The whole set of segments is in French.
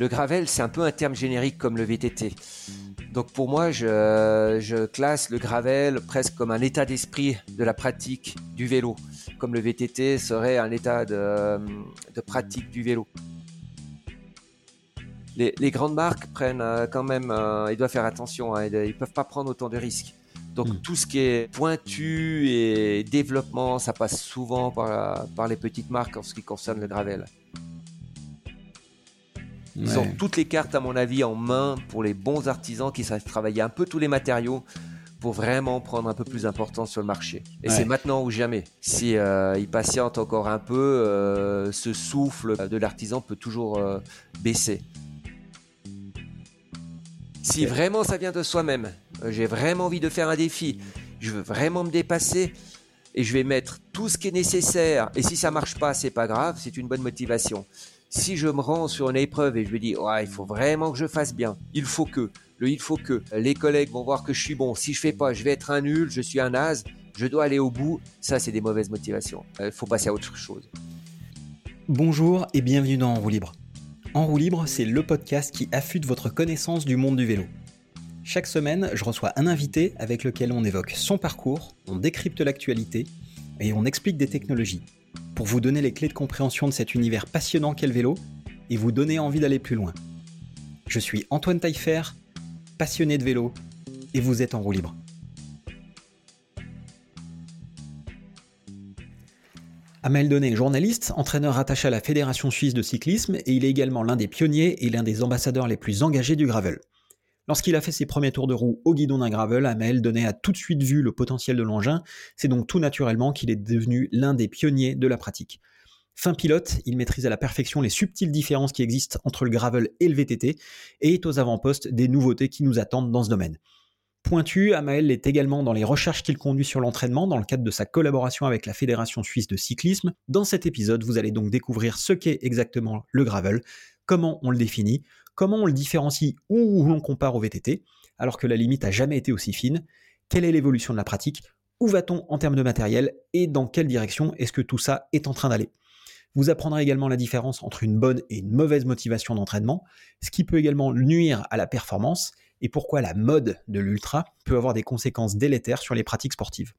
Le gravel, c'est un peu un terme générique comme le VTT. Donc pour moi, je, classe le gravel presque comme un état d'esprit de la pratique du vélo, comme le VTT serait un état de, pratique du vélo. Les, grandes marques prennent euh, quand même, euh, ils doivent faire attention, hein, ils ne peuvent pas prendre autant de risques. Donc hmm. tout ce qui est pointu et développement, ça passe souvent par, par les petites marques en ce qui concerne le gravel. Ils ont toutes les cartes, à mon avis, en main pour les bons artisans qui savent travailler un peu tous les matériaux pour vraiment prendre un peu plus d'importance sur le marché. Et c'est maintenant ou jamais. Si euh, ils patientent encore un peu, euh, ce souffle de l'artisan peut toujours euh, baisser. Si vraiment ça vient de soi-même, j'ai vraiment envie de faire un défi, je veux vraiment me dépasser et je vais mettre tout ce qui est nécessaire. Et si ça marche pas, c'est pas grave, c'est une bonne motivation si je me rends sur une épreuve et je me dis, il faut vraiment que je fasse bien, il faut que, le il faut que, les collègues vont voir que je suis bon, si je fais pas, je vais être un nul, je suis un as, je dois aller au bout, ça c'est des mauvaises motivations. Il euh, faut passer à autre chose. Bonjour et bienvenue dans En roue libre. En roue libre, c'est le podcast qui affûte votre connaissance du monde du vélo. Chaque semaine, je reçois un invité avec lequel on évoque son parcours, on décrypte l'actualité et on explique des technologies pour vous donner les clés de compréhension de cet univers passionnant qu'est le vélo et vous donner envie d'aller plus loin. Je suis Antoine Taillefer, passionné de vélo, et vous êtes en roue libre. Amel Donnet est journaliste, entraîneur attaché à la Fédération suisse de cyclisme et il est également l'un des pionniers et l'un des ambassadeurs les plus engagés du gravel. Lorsqu'il a fait ses premiers tours de roue au guidon d'un gravel, Amel donnait à tout de suite vu le potentiel de l'engin, c'est donc tout naturellement qu'il est devenu l'un des pionniers de la pratique. Fin pilote, il maîtrise à la perfection les subtiles différences qui existent entre le gravel et le VTT et est aux avant-postes des nouveautés qui nous attendent dans ce domaine. Pointu, Amael est également dans les recherches qu'il conduit sur l'entraînement dans le cadre de sa collaboration avec la Fédération suisse de cyclisme. Dans cet épisode, vous allez donc découvrir ce qu'est exactement le gravel, comment on le définit, Comment on le différencie ou l'on compare au VTT, alors que la limite a jamais été aussi fine Quelle est l'évolution de la pratique? Où va-t-on en termes de matériel? Et dans quelle direction est-ce que tout ça est en train d'aller? Vous apprendrez également la différence entre une bonne et une mauvaise motivation d'entraînement, ce qui peut également nuire à la performance, et pourquoi la mode de l'ultra peut avoir des conséquences délétères sur les pratiques sportives.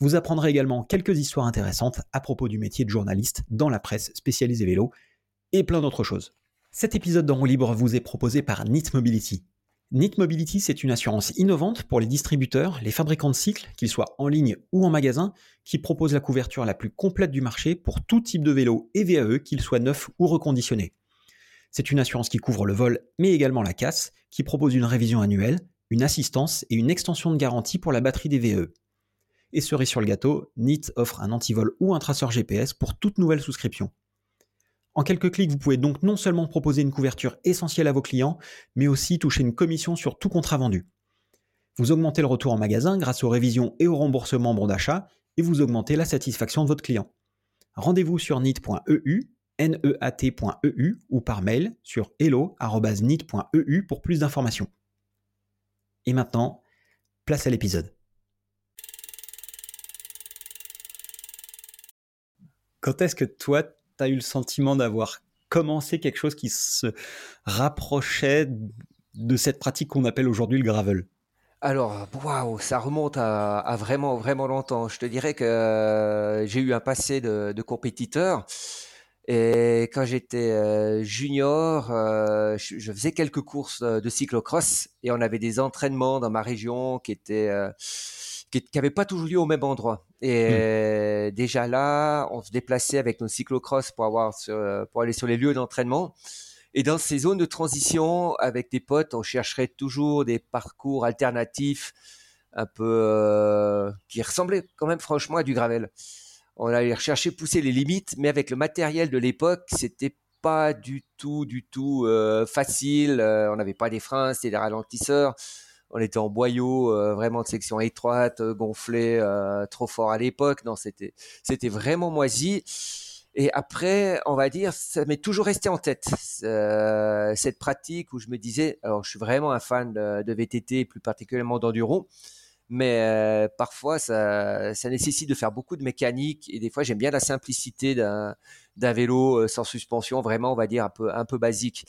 Vous apprendrez également quelques histoires intéressantes à propos du métier de journaliste dans la presse spécialisée vélo, et plein d'autres choses. Cet épisode d'En libre vous est proposé par NIT Mobility. NIT Mobility, c'est une assurance innovante pour les distributeurs, les fabricants de cycles, qu'ils soient en ligne ou en magasin, qui propose la couverture la plus complète du marché pour tout type de vélo et VAE, qu'ils soient neufs ou reconditionnés. C'est une assurance qui couvre le vol, mais également la casse, qui propose une révision annuelle, une assistance et une extension de garantie pour la batterie des VAE. Et cerise sur le gâteau, NIT offre un antivol ou un traceur GPS pour toute nouvelle souscription. En quelques clics, vous pouvez donc non seulement proposer une couverture essentielle à vos clients, mais aussi toucher une commission sur tout contrat vendu. Vous augmentez le retour en magasin grâce aux révisions et au remboursement bon d'achat, et vous augmentez la satisfaction de votre client. Rendez-vous sur nit.eu, neat.eu ou par mail sur hello.nit.eu pour plus d'informations. Et maintenant, place à l'épisode. Quand est-ce que toi, tu as eu le sentiment d'avoir commencé quelque chose qui se rapprochait de cette pratique qu'on appelle aujourd'hui le gravel? Alors, waouh, ça remonte à, vraiment, vraiment longtemps. Je te dirais que euh, j'ai eu un passé de, compétiteur. Et quand j'étais euh, junior, euh, je, faisais quelques courses de cyclocross et on avait des entraînements dans ma région qui étaient qui n'avait pas toujours lieu au même endroit. Et hmm. déjà là, on se déplaçait avec nos cyclocross pour avoir pour aller sur les lieux d'entraînement. Et dans ces zones de transition, avec des potes, on chercherait toujours des parcours alternatifs, un peu euh, qui ressemblaient quand même franchement à du gravel. On allait rechercher pousser les limites, mais avec le matériel de l'époque, c'était pas du tout, du tout euh, facile. Euh, on n'avait pas des freins, c'était des ralentisseurs on était en boyau, euh, vraiment de section étroite, euh, gonflé, euh, trop fort à l'époque. Non, c'était c'était vraiment moisi. Et après, on va dire, ça m'est toujours resté en tête cette pratique où je me disais, alors je suis vraiment un fan de, VTT, plus particulièrement d'enduro, mais parfois ça, ça, nécessite de faire beaucoup de mécanique et des fois j'aime bien la simplicité d'un vélo euh, sans suspension, vraiment on va dire un peu, un peu basique.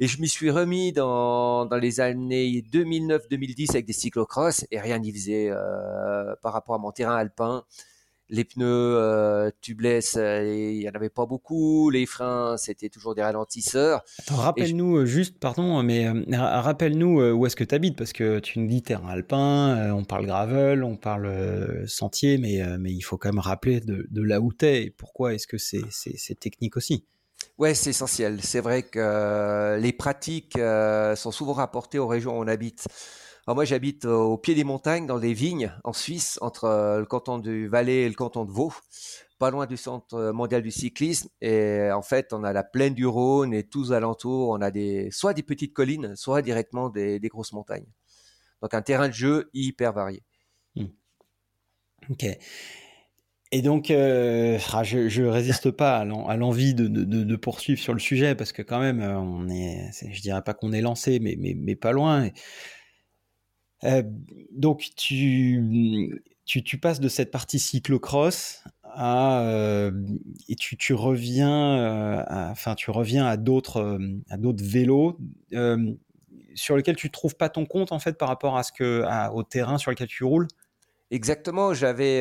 Et je m'y suis remis dans, dans les années 2009-2010 avec des cyclocross et rien n'y faisait euh, par rapport à mon terrain alpin les pneus euh, tubeless, euh, il n'y en avait pas beaucoup. Les freins, c'était toujours des ralentisseurs. Rappelle-nous euh, juste, pardon, mais rappelle-nous où est-ce que tu habites parce que tu nous dis terrain alpin, on parle gravel, on parle sentier, mais, mais il faut quand même rappeler de, de là où tu es et pourquoi est-ce que c'est technique aussi. Ouais, c'est essentiel. C'est vrai que les pratiques sont souvent rapportées aux régions où on habite moi, j'habite euh, au pied des montagnes, dans des vignes, en Suisse, entre euh, le canton du Valais et le canton de Vaud, pas loin du centre euh, mondial du cyclisme. Et en fait, on a la plaine du Rhône et tous alentours, on a des, soit des petites collines, soit directement des, grosses montagnes. Donc, un terrain de jeu hyper varié. Hmm. Ok. Et donc, ah, je, ne résiste pas à l'envie de, poursuivre sur le sujet parce que quand même, on est, je dirais pas qu'on est lancé, mais, pas loin. Euh, donc tu, tu, passes de cette partie cyclocross à euh, et tu, reviens euh, à, enfin tu reviens à d'autres à d'autres vélos sur lesquels tu trouves pas ton compte en fait par rapport à ce que au terrain sur lequel tu roules. Exactement, j'avais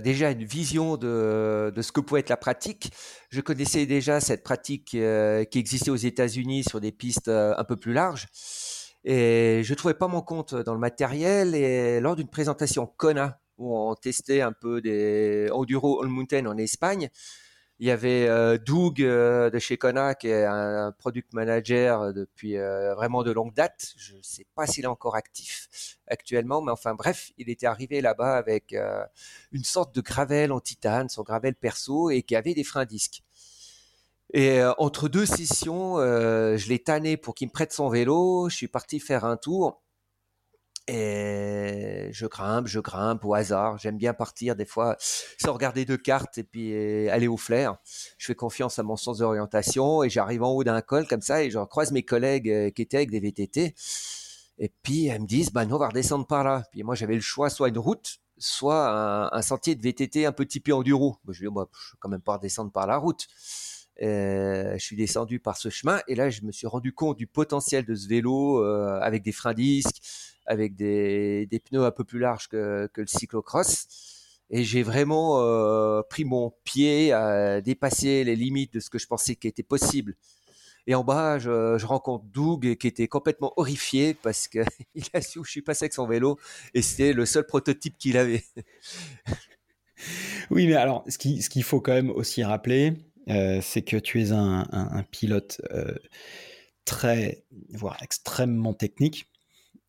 déjà une vision de, ce que pouvait être la pratique. Je connaissais déjà cette pratique qui existait aux États-Unis sur des pistes un peu plus larges. Et je trouvais pas mon compte dans le matériel. Et lors d'une présentation Kona, où on testait un peu des Enduro All Mountain en Espagne, il y avait euh, Doug euh, de chez Kona, qui est un, product manager depuis euh, vraiment de longue date. Je ne sais pas s'il est encore actif actuellement, mais enfin bref, il était arrivé là-bas avec une sorte de gravel en titane, son gravel perso, et qui avait des freins disques. Et euh, entre deux sessions, euh, je l'ai tanné pour qu'il me prête son vélo. Je suis parti faire un tour. Et je grimpe, je grimpe au hasard. J'aime bien partir des fois sans regarder de cartes et puis euh, aller au flair. Je fais confiance à mon sens d'orientation et j'arrive en haut d'un col comme ça et je croise mes collègues qui étaient avec des VTT. Et puis elles me disent, bah nous on va redescendre par là. Puis moi j'avais le choix, soit une route, soit un, sentier de VTT un peu enduro. Bah, je dis, bah, je vais quand même pas redescendre par la route. Euh, je suis descendu par ce chemin et là je me suis rendu compte du potentiel de ce vélo euh, avec des freins disques, avec des, pneus un peu plus larges que, que le cyclocross. Et j'ai vraiment euh, pris mon pied à dépasser les limites de ce que je pensais qui était possible. Et en bas, je, rencontre Doug qui était complètement horrifié parce qu'il a su où je suis passé avec son vélo et c'était le seul prototype qu'il avait. oui, mais alors, ce qu'il ce qu'il faut quand même aussi rappeler, euh, c'est que tu es un, pilote euh, très, voire extrêmement technique.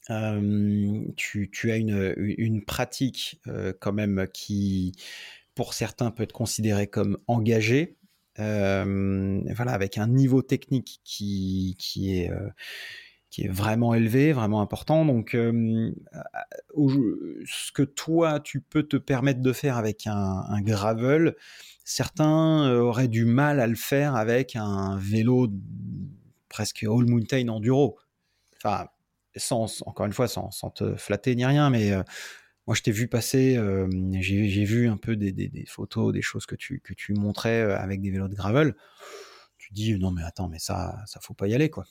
Tu, as une, pratique quand même qui, pour certains, peut être considérée comme engagée. voilà, avec un niveau technique qui, est vraiment élevé, vraiment important. Donc, ce que toi, tu peux te permettre de faire avec un gravel, Certains auraient du mal à le faire avec un vélo presque all mountain enduro. Enfin, sans, encore une fois, sans, te flatter ni rien, mais euh, moi je t'ai vu passer, euh, j'ai vu un peu des, photos, des choses que tu, que tu montrais avec des vélos de gravel. Tu dis non mais attends, mais ça, ça faut pas y aller quoi.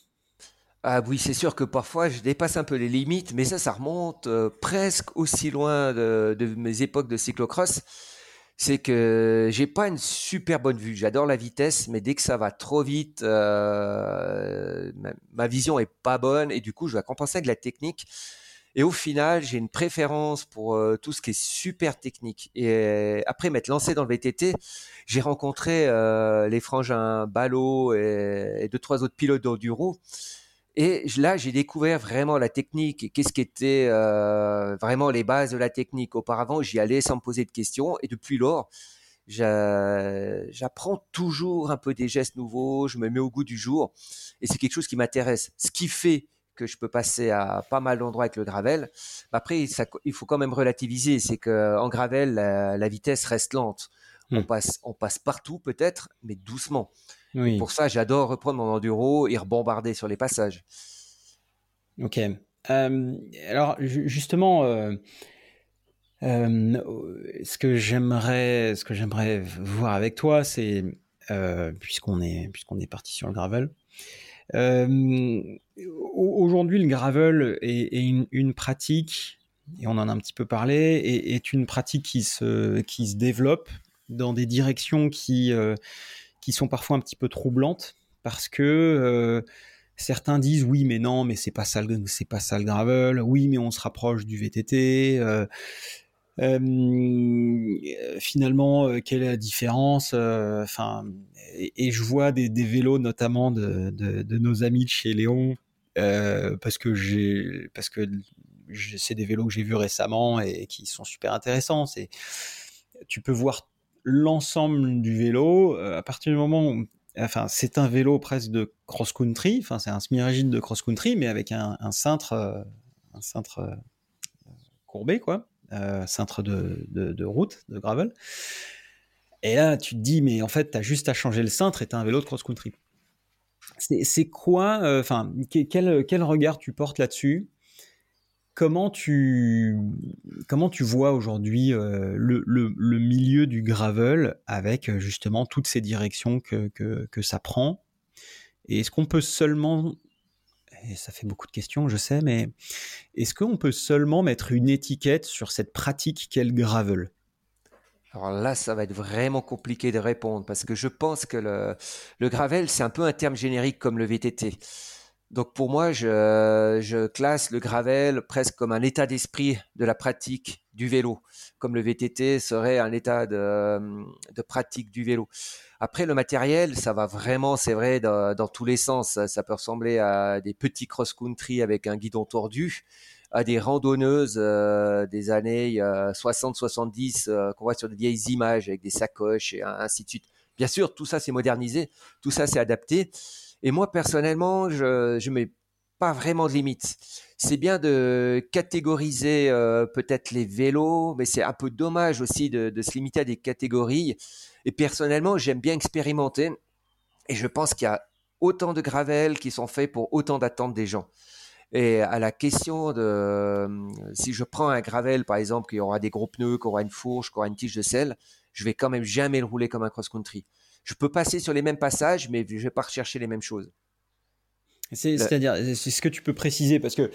Ah oui, c'est sûr que parfois je dépasse un peu les limites, mais ça, ça remonte presque aussi loin de, de, mes époques de cyclocross c'est que j'ai pas une super bonne vue. J'adore la vitesse, mais dès que ça va trop vite, euh, ma, vision est pas bonne et du coup, je vais compenser avec la technique. Et au final, j'ai une préférence pour euh, tout ce qui est super technique. Et euh, après m'être lancé dans le VTT, j'ai rencontré les frangins Ballot et, et deux trois autres pilotes d'enduro et là, j'ai découvert vraiment la technique, qu'est-ce qui était euh, vraiment les bases de la technique. Auparavant, j'y allais sans me poser de questions, et depuis lors, j'apprends toujours un peu des gestes nouveaux, je me mets au goût du jour, et c'est quelque chose qui m'intéresse. Ce qui fait que je peux passer à pas mal d'endroits avec le gravel. Après, ça, il faut quand même relativiser, c'est que en gravel, la, vitesse reste lente. On passe, on passe partout peut-être, mais doucement. Pour ça, j'adore reprendre mon enduro et rebombarder sur les passages. Ok. Euh, alors justement, euh, ce que j'aimerais, ce que j'aimerais voir avec toi, c'est puisqu'on est puisqu'on est parti sur le gravel. Aujourd'hui, le gravel est, une, pratique, et on en a un petit peu parlé, est, est une pratique qui se qui se développe dans des directions qui qui sont parfois un petit peu troublantes parce que Certains disent oui, mais non, mais c'est pas ça, c'est pas ça le gravel. Oui, mais on se rapproche du VTT. Euh, euh, finalement, euh, quelle est la différence Enfin, et, je vois des, vélos notamment de, nos amis de chez Léon, parce que j'ai, parce que c'est des vélos que j'ai vus récemment et qui sont super intéressants. C'est, tu peux voir l'ensemble du vélo à partir du moment où enfin, c'est un vélo presque de cross-country, enfin, c'est un semi-rigide de cross-country, mais avec un, cintre, un cintre euh, euh, courbé, quoi, euh, cintre de, route, de gravel. Et là, tu te dis, mais en fait, tu as juste à changer le cintre et as un vélo de cross-country. C'est quoi, enfin, quel, quel regard tu portes là-dessus? Comment tu, comment tu vois aujourd'hui euh, le, le, milieu du gravel avec euh, justement toutes ces directions que, que, que ça prend? Et est-ce qu'on peut seulement, et ça fait beaucoup de questions, je sais, mais est-ce qu'on peut seulement mettre une étiquette sur cette pratique qu'est le gravel? Alors là, ça va être vraiment compliqué de répondre parce que je pense que le, le gravel, c'est un peu un terme générique comme le VTT. Donc pour moi, je, classe le gravel presque comme un état d'esprit de la pratique du vélo, comme le VTT serait un état de, pratique du vélo. Après, le matériel, ça va vraiment, c'est vrai, dans, tous les sens. Ça, peut ressembler à des petits cross-country avec un guidon tordu, à des randonneuses euh, des années 60-70 euh, qu'on voit sur des vieilles images avec des sacoches et ainsi de suite. Bien sûr, tout ça c'est modernisé, tout ça c'est adapté. Et moi, personnellement, je ne mets pas vraiment de limite. C'est bien de catégoriser euh, peut-être les vélos, mais c'est un peu dommage aussi de, se limiter à des catégories. Et personnellement, j'aime bien expérimenter. Et je pense qu'il y a autant de gravels qui sont faits pour autant d'attentes des gens. Et à la question de euh, si je prends un gravel, par exemple, qui aura des gros pneus, qui aura une fourche, qui aura une tige de sel, je vais quand même jamais le rouler comme un cross-country je peux passer sur les mêmes passages, mais je vais pas rechercher les mêmes choses. C'est-à-dire, c'est ce que tu peux préciser, parce que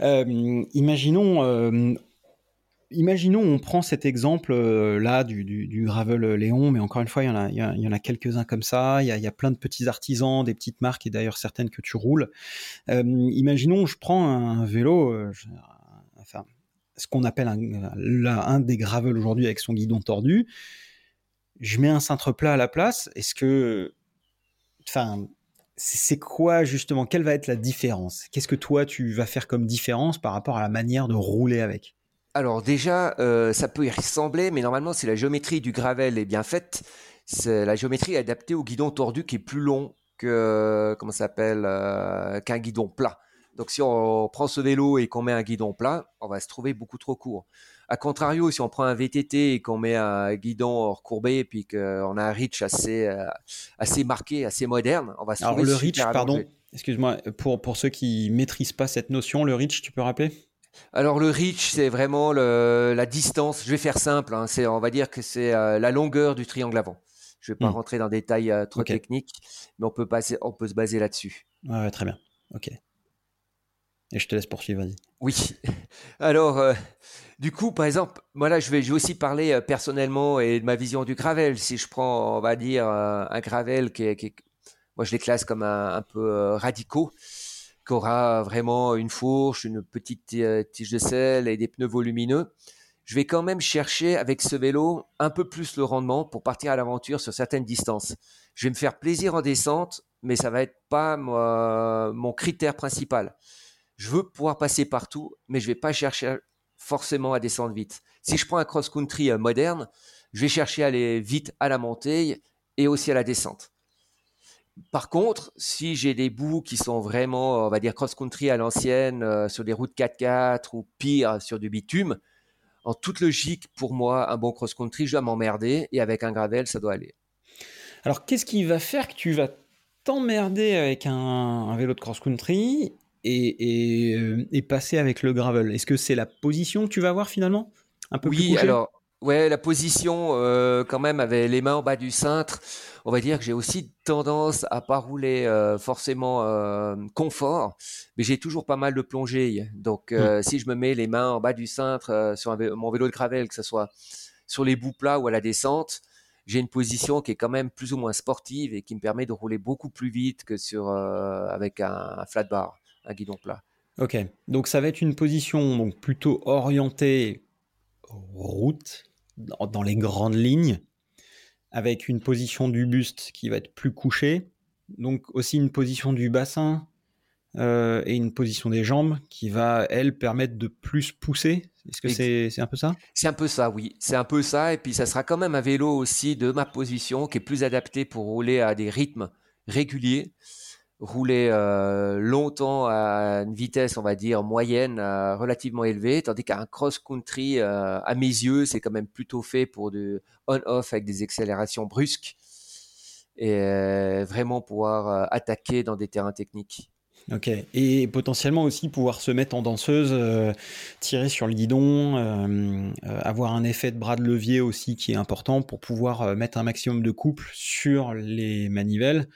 euh, imaginons, euh, imaginons, on prend cet exemple euh, là du, gravel Léon, mais encore une fois, il y en a, a, quelques-uns comme ça. Il y, a, plein de petits artisans, des petites marques, et d'ailleurs certaines que tu roules. imaginons, je prends un vélo, enfin, ce qu'on appelle un, un des gravels aujourd'hui avec son guidon tordu je mets un cintre plat à la place. Est-ce que, enfin, c'est quoi justement Quelle va être la différence? Qu'est-ce que toi tu vas faire comme différence par rapport à la manière de rouler avec? Alors déjà, euh, ça peut y ressembler, mais normalement, si la géométrie du gravel est bien faite, la géométrie adaptée au guidon tordu qui est plus long que comment s'appelle euh, qu'un guidon plat. Donc si on prend ce vélo et qu'on met un guidon plat, on va se trouver beaucoup trop court. A contrario, si on prend un VTT et qu'on met un guidon recourbé et puis qu'on a un reach assez, euh, assez marqué, assez moderne, on va se Alors le reach, pardon, excuse-moi, pour, pour ceux qui maîtrisent pas cette notion, le reach, tu peux rappeler? Alors le reach, c'est vraiment la distance. Je vais faire simple. Hein. c'est, on va dire que c'est euh, la longueur du triangle avant. Je vais pas hmm. rentrer dans des détails euh, trop techniques, mais on peut passer, on peut se baser là-dessus. Ouais, très bien. Ok. Et je te laisse poursuivre, vas-y. Oui. Alors, euh, du coup, par exemple, moi là, je vais, aussi parler euh, personnellement et de ma vision du gravel. Si je prends, on va dire, euh, un gravel qui est, moi je les classe comme un, peu radicaux, qui aura vraiment une fourche, une petite tige de sel et des pneus volumineux. Je vais quand même chercher avec ce vélo un peu plus le rendement pour partir à l'aventure sur certaines distances. Je vais me faire plaisir en descente, mais ça va être pas mon critère principal je veux pouvoir passer partout, mais je vais pas chercher forcément à descendre vite. Si je prends un cross-country euh, moderne, je vais chercher à aller vite à la montée et aussi à la descente. Par contre, si j'ai des bouts qui sont vraiment, on va dire, cross-country à l'ancienne, euh, sur des routes 4x4 ou pire, sur du bitume, en toute logique, pour moi, un bon cross-country, je dois m'emmerder et avec un gravel, ça doit aller. Alors, qu'est-ce qui va faire que tu vas t'emmerder avec un vélo de cross-country et, euh, et, passer avec le gravel Est-ce que c'est la position que tu vas avoir finalement? Un peu oui, plus couché? alors, ouais, la position, euh, quand même, avec les mains en bas du cintre, on va dire que j'ai aussi tendance à pas rouler euh, forcément euh, confort, mais j'ai toujours pas mal de plongée. Donc, Hmm. si je me mets les mains en bas du cintre sur mon vélo de gravel, que ce soit sur les bouts plats ou à la descente, j'ai une position qui est quand même plus ou moins sportive et qui me permet de rouler beaucoup plus vite que sur avec un, un flat bar, un guidon plat. Ok, donc ça va être une position donc plutôt orientée route dans les grandes lignes, avec une position du buste qui va être plus couchée, donc aussi une position du bassin euh, et une position des jambes qui va, elle, permettre de plus pousser. Est-ce que c'est c'est un peu ça? C'est un peu ça, oui. C'est un peu ça. Et puis, ça sera quand même un vélo aussi de ma position qui est plus adapté pour rouler à des rythmes réguliers rouler euh, longtemps à une vitesse, on va dire, moyenne, euh, relativement élevée, tandis qu'un cross-country, euh, à mes yeux, c'est quand même plutôt fait pour du on-off avec des accélérations brusques et vraiment pouvoir attaquer dans des terrains techniques. Ok, et potentiellement aussi pouvoir se mettre en danseuse, tirer sur le guidon, avoir un effet de bras de levier aussi qui est important pour pouvoir mettre un maximum de couple sur les manivelles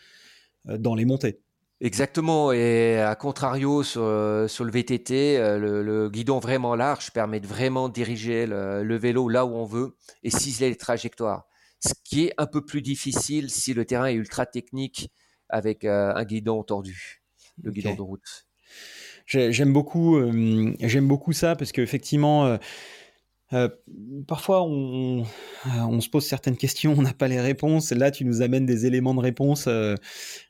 dans les montées. Exactement, et à contrario sur, sur le VTT, le, le, guidon vraiment large permet de vraiment diriger le, le, vélo là où on veut et ciseler les trajectoires. Ce qui est un peu plus difficile si le terrain est ultra technique avec euh, un guidon tordu, le okay. guidon de route. J'aime beaucoup, euh, j'aime beaucoup ça parce qu'effectivement, euh, euh, parfois, on, on, se pose certaines questions, on n'a pas les réponses. Là, tu nous amènes des éléments de réponse euh,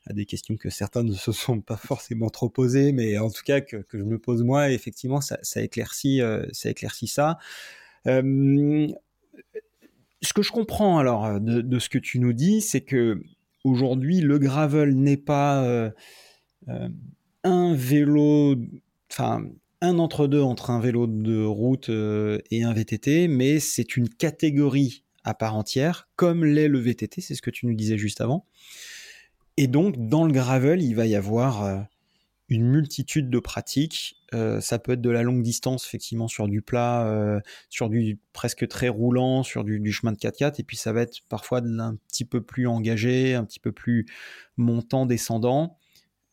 à des questions que certains ne se sont pas forcément trop posées, mais en tout cas que, je me pose moi. Et effectivement, ça, ça éclaircit, euh, ça éclaircit ça. ce que je comprends alors de, ce que tu nous dis, c'est que aujourd'hui, le gravel n'est pas un vélo, un entre-deux entre un vélo de route euh, et un VTT, mais c'est une catégorie à part entière, comme l'est le VTT, c'est ce que tu nous disais juste avant. Et donc, dans le gravel, il va y avoir euh, une multitude de pratiques. Euh, ça peut être de la longue distance, effectivement, sur du plat, sur du presque très roulant, sur du, chemin de 4x4, et puis ça va être parfois un petit peu plus engagé, un petit peu plus montant, descendant.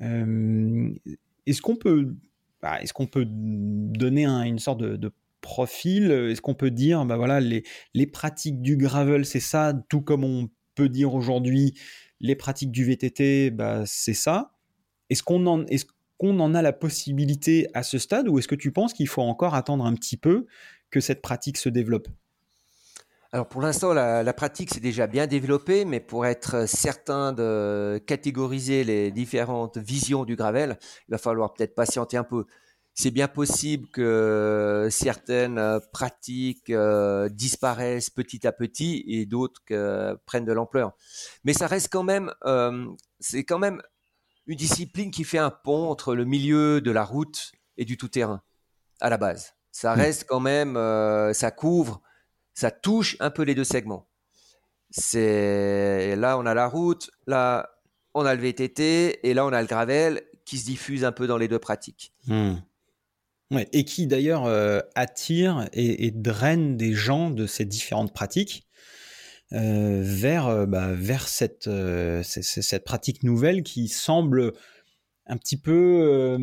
Est-ce qu'on peut bah, est-ce qu'on peut donner un, une sorte de, profil? Est-ce qu'on peut dire, bah voilà, les, pratiques du gravel, c'est ça, tout comme on peut dire aujourd'hui, les pratiques du VTT, bah, c'est ça? Est-ce qu'on en, qu'on en a la possibilité à ce stade? Ou est-ce que tu penses qu'il faut encore attendre un petit peu que cette pratique se développe? Alors pour l'instant, la, la, pratique s'est déjà bien développée, mais pour être certain de catégoriser les différentes visions du gravel, il va falloir peut-être patienter un peu. C'est bien possible que certaines pratiques euh, disparaissent petit à petit et d'autres que, prennent de l'ampleur. Mais ça reste quand même, euh, c'est quand même une discipline qui fait un pont entre le milieu de la route et du tout-terrain à la base. Ça reste quand même, euh, ça couvre ça touche un peu les deux segments. C'est là on a la route, là on a le VTT et là on a le gravel qui se diffuse un peu dans les deux pratiques. Ouais, et qui d'ailleurs euh, attire et, draine des gens de ces différentes pratiques euh, vers, euh, bah, vers cette, cette pratique nouvelle qui semble un petit peu,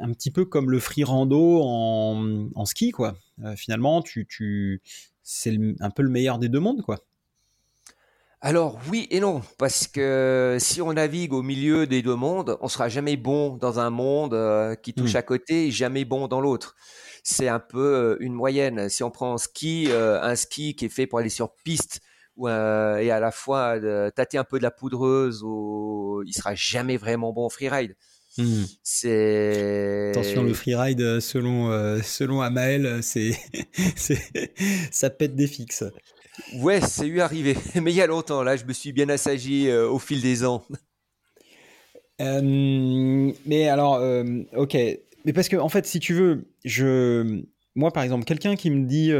un petit peu comme le free rando en, en ski quoi. finalement, tu, tu c'est un peu le meilleur des deux mondes, quoi. Alors oui et non, parce que si on navigue au milieu des deux mondes, on sera jamais bon dans un monde euh, qui touche mmh. à côté et jamais bon dans l'autre. C'est un peu une moyenne. Si on prend un ski, euh, un ski qui est fait pour aller sur piste ou, euh, et à la fois tâter un peu de la poudreuse, ou, il sera jamais vraiment bon en freeride. Mmh. C'est attention le freeride selon euh, selon Amael c'est ça pète des fixes. Ouais, c'est eu arrivé, mais il y a longtemps là, je me suis bien assagi euh, au fil des ans. Euh, mais alors, ok, mais parce que en fait, si tu veux, je moi par exemple, quelqu'un qui me dit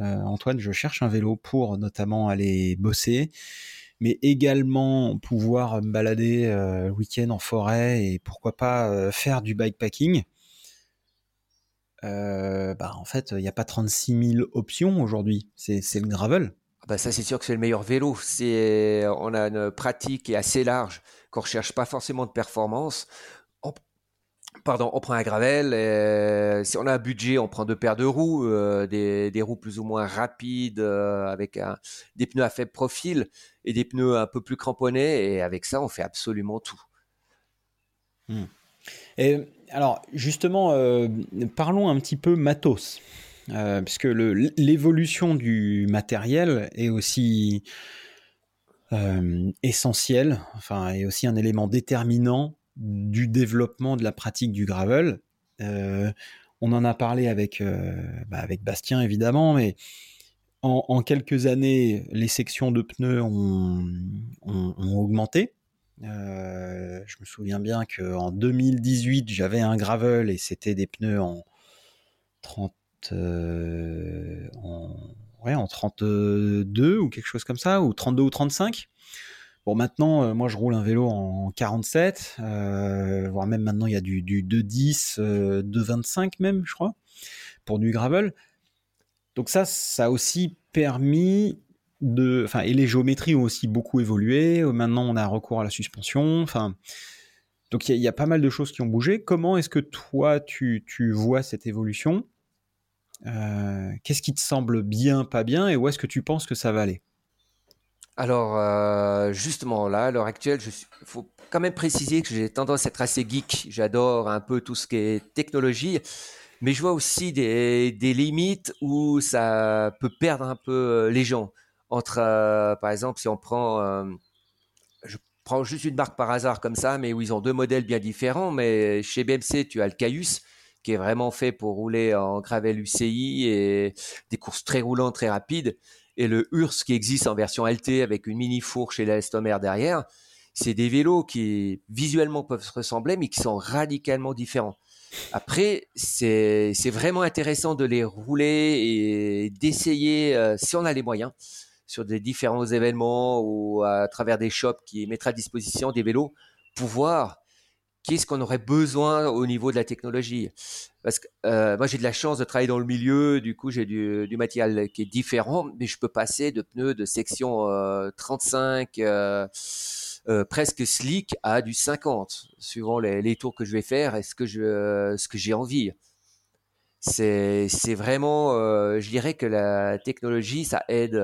Antoine, je cherche un vélo pour notamment aller bosser mais également pouvoir me balader euh, le week-end en forêt et pourquoi pas euh, faire du bikepacking. bah, en fait, il n'y a pas 36 000 options aujourd'hui. C'est le gravel. Ah bah ça, c'est sûr que c'est le meilleur vélo. C'est, on a une pratique qui est assez large, qu'on recherche pas forcément de performance. On, pardon, on prend un gravel. Et si on a un budget, on prend deux paires de roues, euh, des, roues plus ou moins rapides, euh, avec des pneus à faible profil et des pneus un peu plus cramponnés. Et avec ça, on fait absolument tout. Hmm. Et alors, justement, euh, parlons un petit peu matos. Euh, puisque l'évolution du matériel est aussi euh, essentielle, enfin, est aussi un élément déterminant du développement de la pratique du gravel. Euh, on en a parlé avec, bah, avec Bastien évidemment, mais en, quelques années, les sections de pneus ont, augmenté. je me souviens bien qu'en 2018, j'avais un gravel et c'était des pneus en 30 euh, en, en 32 ou quelque chose comme ça, ou 32 ou 35. Bon, maintenant, euh, moi, je roule un vélo en 47, euh, voire même maintenant, il y a du, du 210, 225 même, je crois, pour du gravel. Donc ça, ça a aussi permis de... Enfin, et les géométries ont aussi beaucoup évolué. Maintenant, on a recours à la suspension. Enfin, donc il y, a pas mal de choses qui ont bougé. Comment est-ce que toi, tu, tu vois cette évolution? Euh, qu'est-ce qui te semble bien, pas bien, et où est-ce que tu penses que ça va aller? Alors, euh, justement, là, à l'heure actuelle, il faut quand même préciser que j'ai tendance à être assez geek. J'adore un peu tout ce qui est technologie, mais je vois aussi des, limites où ça peut perdre un peu euh, les gens. Entre, par exemple, si on prend, je prends juste une marque par hasard comme ça, mais où ils ont deux modèles bien différents. Mais chez BMC, tu as le Caius, qui est vraiment fait pour rouler en gravel UCI et des courses très roulantes, très rapides. Et le URS qui existe en version LT avec une mini fourche et l'estomer derrière, c'est des vélos qui visuellement peuvent se ressembler, mais qui sont radicalement différents. Après, c'est vraiment intéressant de les rouler et d'essayer, euh, si on a les moyens, sur des différents événements ou à travers des shops qui mettent à disposition des vélos, pour voir qu'est-ce qu'on aurait besoin au niveau de la technologie? Parce que euh, moi, j'ai de la chance de travailler dans le milieu, du coup, j'ai du, matériel qui est différent, mais je peux passer de pneus de section euh, 35, euh, euh, presque slick, à du 50, suivant les, les, tours que je vais faire et ce que je, ce que j'ai envie. C'est, c'est vraiment, euh, je dirais que la technologie, ça aide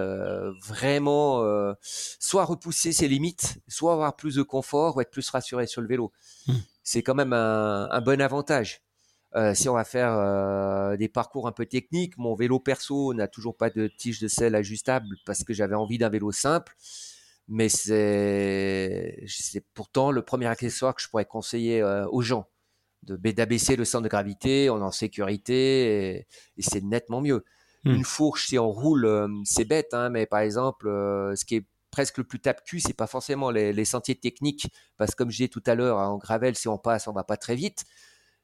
vraiment soit à repousser ses limites, soit avoir plus de confort ou être plus rassuré sur le vélo. Mmh c'est quand même un, bon avantage. Euh, si on va faire euh, des parcours un peu techniques, mon vélo perso n'a toujours pas de tige de selle ajustable parce que j'avais envie d'un vélo simple. Mais c'est, pourtant le premier accessoire que je pourrais conseiller euh, aux gens d'abaisser le centre de gravité, on est en sécurité et, c'est nettement mieux. Hmm. Une fourche, si on roule, c'est bête, hein, mais par exemple, ce qui est presque le plus tape-cul, c'est pas forcément les, sentiers techniques, parce que comme je disais tout à l'heure, hein, en gravel, si on passe, on va pas très vite.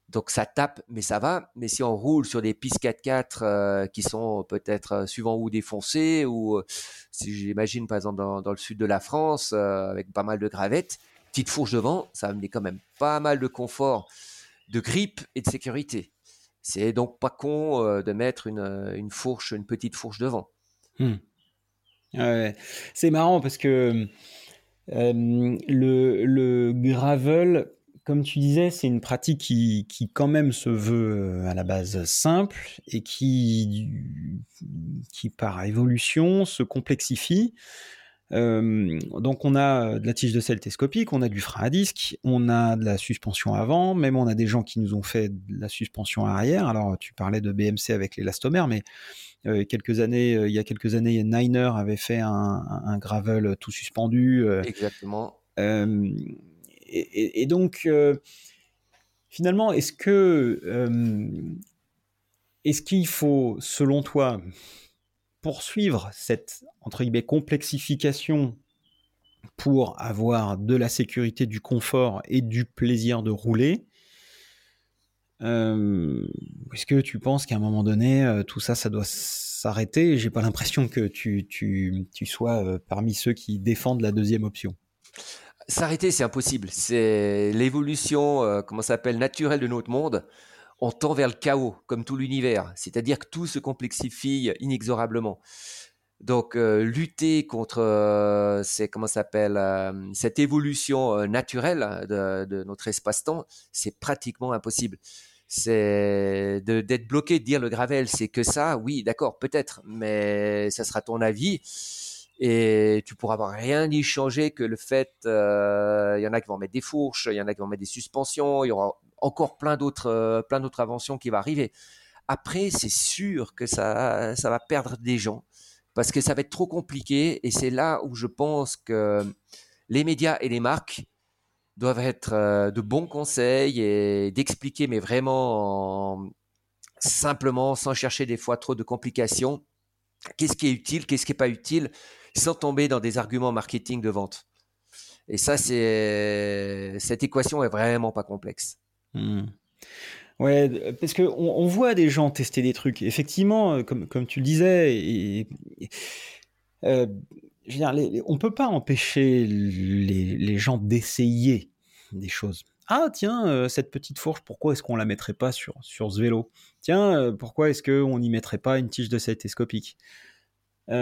Donc ça tape, mais ça va. Mais si on roule sur des pistes 4x4 euh, qui sont peut-être euh, suivant où défoncées, ou euh, si j'imagine par exemple dans, le sud de la France, avec pas mal de gravettes, petite fourche devant, ça me met quand même pas mal de confort, de grippe et de sécurité. C'est donc pas con de mettre une, fourche, une petite fourche devant. Hmm. C'est marrant parce que euh, le, gravel, comme tu disais, c'est une pratique qui, quand même se veut euh, à la base simple et qui, qui par évolution se complexifie. Euh, donc on a de la tige de selle télescopique, on a du frein à disque, on a de la suspension avant, même on a des gens qui nous ont fait de la suspension arrière. Alors tu parlais de BMC avec l'élastomère, mais euh, quelques années, euh, il y a quelques années, Niner avait fait un, gravel tout suspendu. Euh, Exactement. Et, donc, finalement, est-ce que est-ce qu'il faut, selon toi, poursuivre cette entre guillemets complexification pour avoir de la sécurité, du confort et du plaisir de rouler euh, est-ce que tu penses qu'à un moment donné, euh, tout ça, ça doit s'arrêter? J'ai pas l'impression que tu, tu, tu sois euh, parmi ceux qui défendent la deuxième option. S'arrêter, c'est impossible. C'est l'évolution, comment s'appelle, naturelle de notre monde. On tend vers le chaos, comme tout l'univers. C'est-à-dire que tout se complexifie inexorablement. Donc, euh, lutter contre euh, comment s'appelle euh, cette évolution naturelle de, notre espace-temps, c'est pratiquement impossible. C'est d'être bloqué, de dire le gravel, c'est que ça. Oui, d'accord, peut-être, mais ça sera ton avis et tu pourras avoir rien y changer que le fait. Il y en a qui vont mettre des fourches, il y en a qui vont mettre des suspensions, il y aura encore plein d'autres, plein d'autres inventions qui vont arriver. Après, c'est sûr que ça, ça va perdre des gens parce que ça va être trop compliqué et c'est là où je pense que les médias et les marques doivent être euh, de bons conseils et d'expliquer, mais vraiment simplement, sans chercher des fois trop de complications, qu'est-ce qui est utile, qu'est-ce qui n'est pas utile, sans tomber dans des arguments marketing de vente. Et ça, c'est cette équation est vraiment pas complexe. Mmh. Ouais, parce qu'on on voit des gens tester des trucs. Effectivement, euh, comme, tu le disais, et, euh, veux dire, on peut pas empêcher les, gens d'essayer des choses. Ah tiens, euh, cette petite fourche, pourquoi est-ce qu'on la mettrait pas sur, ce vélo? Tiens, pourquoi est-ce qu'on n'y mettrait pas une tige de télescopique Il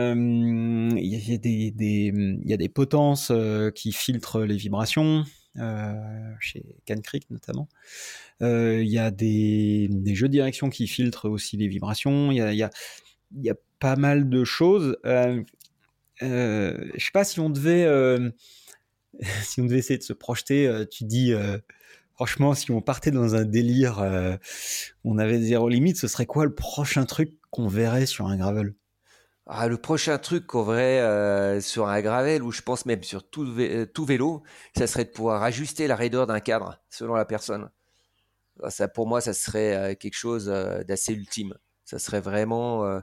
y a des potences qui filtrent les vibrations, chez Can Creek notamment. Euh, il y a des, jeux de direction qui filtrent aussi les vibrations. Il y a, y a, pas mal de choses. Euh, euh, je sais pas si on devait, si on devait essayer de se projeter. tu dis, franchement, si on partait dans un délire, on avait zéro limite, ce serait quoi le prochain truc qu'on verrait sur un gravel? Ah, le prochain truc qu'on verrait sur un gravel, ou je pense même sur tout, tout, vélo, ça serait de pouvoir ajuster la raideur d'un cadre selon la personne. Ah, ça, pour moi, ça serait euh, quelque chose euh, d'assez ultime. Ça serait vraiment. Euh,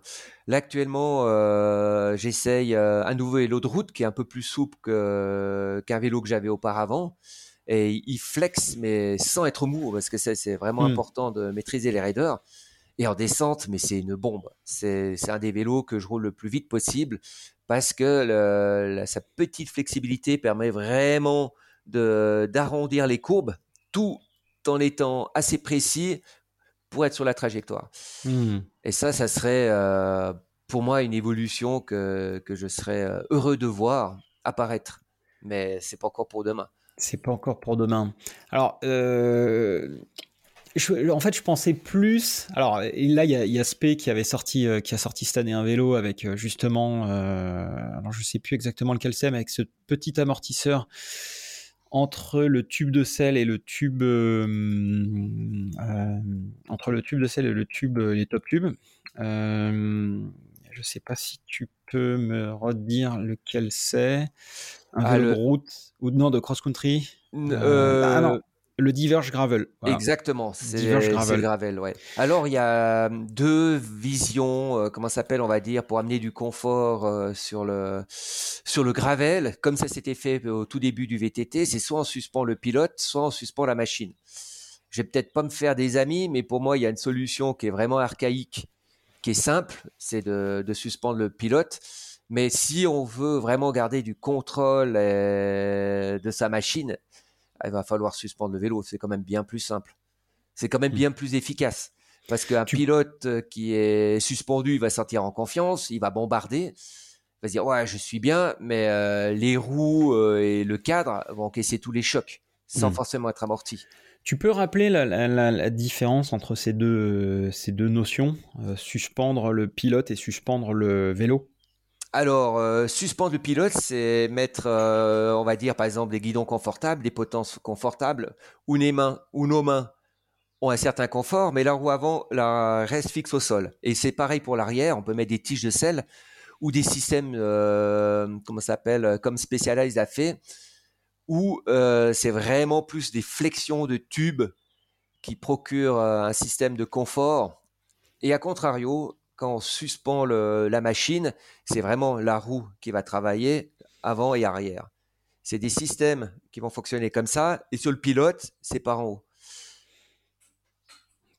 là, actuellement, j'essaye un nouveau vélo de route qui est un peu plus souple qu'un vélo que j'avais auparavant. Et il flex, mais sans être mou, parce que c'est vraiment hmm. important de maîtriser les raideurs. Et en descente, mais c'est une bombe. C'est un des vélos que je roule le plus vite possible parce que sa petite flexibilité permet vraiment d'arrondir les courbes tout en étant assez précis pour être sur la trajectoire. Hmm. Et ça, ça serait euh, pour moi une évolution que, que je serais euh, heureux de voir apparaître. Mais c'est pas encore pour demain. C'est pas encore pour demain. Alors, euh, en fait, je pensais plus. Alors là, il y a, Spé qui avait sorti, qui a sorti cette année un vélo avec justement, alors je sais plus exactement lequel c'est, mais avec ce petit amortisseur entre le tube de sel et le tube euh, euh, entre le tube de sel et le tube euh, les top tubes. Euh, je sais pas si tu peux me redire lequel c'est. Un ah, vélo de route ou non de cross country? ah non, le Diverge Gravel. Exactement, c'est le gravel. ouais. Alors il y a euh, deux visions, euh, comment ça s'appelle, on va dire, pour amener du confort euh, sur le sur le gravel, comme ça s'était fait au tout début du VTT, c'est soit on suspend le pilote, soit on suspend la machine. Je vais peut-être pas me faire des amis, mais pour moi il y a une solution qui est vraiment archaïque, qui est simple, c'est de, de suspendre le pilote. Mais si on veut vraiment garder du contrôle de sa machine, il va falloir suspendre le vélo. C'est quand même bien plus simple. C'est quand même hmm. bien plus efficace. Parce qu'un pilote euh, qui est suspendu, il va sentir en confiance, il va bombarder, il va se dire ouais je suis bien, mais euh, les roues euh, et le cadre vont encaisser tous les chocs sans hmm. forcément être amortis. Tu peux rappeler la, différence entre ces deux, ces deux notions, suspendre le pilote et suspendre le vélo? Alors, euh, suspendre le pilote, c'est mettre, euh, on va dire, par exemple, des guidons confortables, des potences confortables, où les mains, nos mains ont un certain confort, mais la roue avant la reste fixe au sol. Et c'est pareil pour l'arrière, on peut mettre des tiges de sel ou des systèmes, euh, comment ça s'appelle, comme Specialized a fait, où c'est vraiment plus des flexions de tubes qui procurent un système de confort. Et à contrario, quand on suspend la machine, c'est vraiment la roue qui va travailler avant et arrière. C'est des systèmes qui vont fonctionner comme ça, et sur le pilote, c'est par en haut.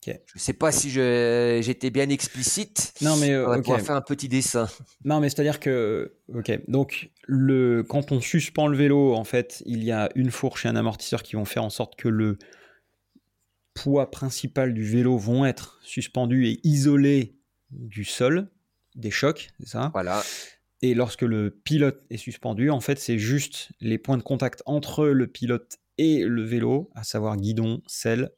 Je ne sais pas si j'étais bien explicite. Non, mais on va faire un petit dessin. Non, mais c'est-à-dire que, ok, donc le, quand on suspend le vélo, en fait, il y a une fourche et un amortisseur qui vont faire en sorte que le poids principal du vélo vont être suspendus et isolés du sol, des chocs, c'est ça Voilà. Et lorsque le pilote est suspendu, en fait, c'est juste les points de contact entre le pilote et le vélo, à savoir guidon, selle,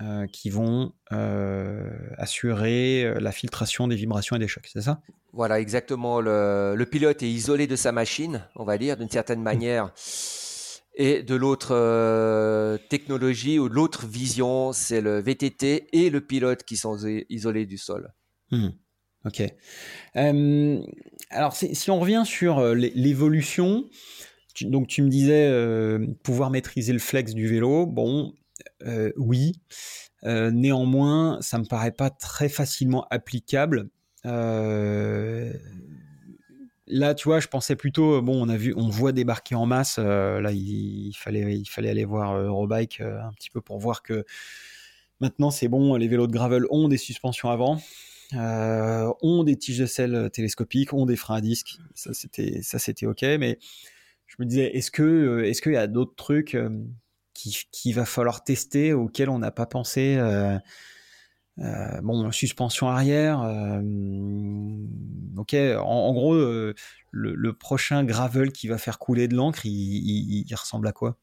euh, qui vont euh, assurer euh, la filtration des vibrations et des chocs, c'est ça? Voilà, exactement. Le, le, pilote est isolé de sa machine, on va dire, d'une certaine mmh. manière. Et de l'autre euh, technologie ou de l'autre vision, c'est le VTT et le pilote qui sont isolés du sol. Mmh. Ok. Euh, alors, si on revient sur euh, l'évolution, donc tu me disais euh, pouvoir maîtriser le flex du vélo. Bon, oui. néanmoins, ça me paraît pas très facilement applicable. Là, tu vois, je pensais plutôt, bon, on a vu, on voit débarquer en masse. là, il, fallait, il fallait aller voir Eurobike un petit peu pour voir que maintenant, c'est bon. Les vélos de gravel ont des suspensions avant. Euh, ont des tiges de sel télescopiques, ont des freins à disque. Ça, c'était, ça, c'était ok. Mais je me disais, est-ce que, euh, est-ce qu'il y a d'autres trucs euh, qui, va falloir tester auxquels on n'a pas pensé bon, suspension arrière. ok, en, gros, le, prochain gravel qui va faire couler de l'encre, il ressemble à quoi?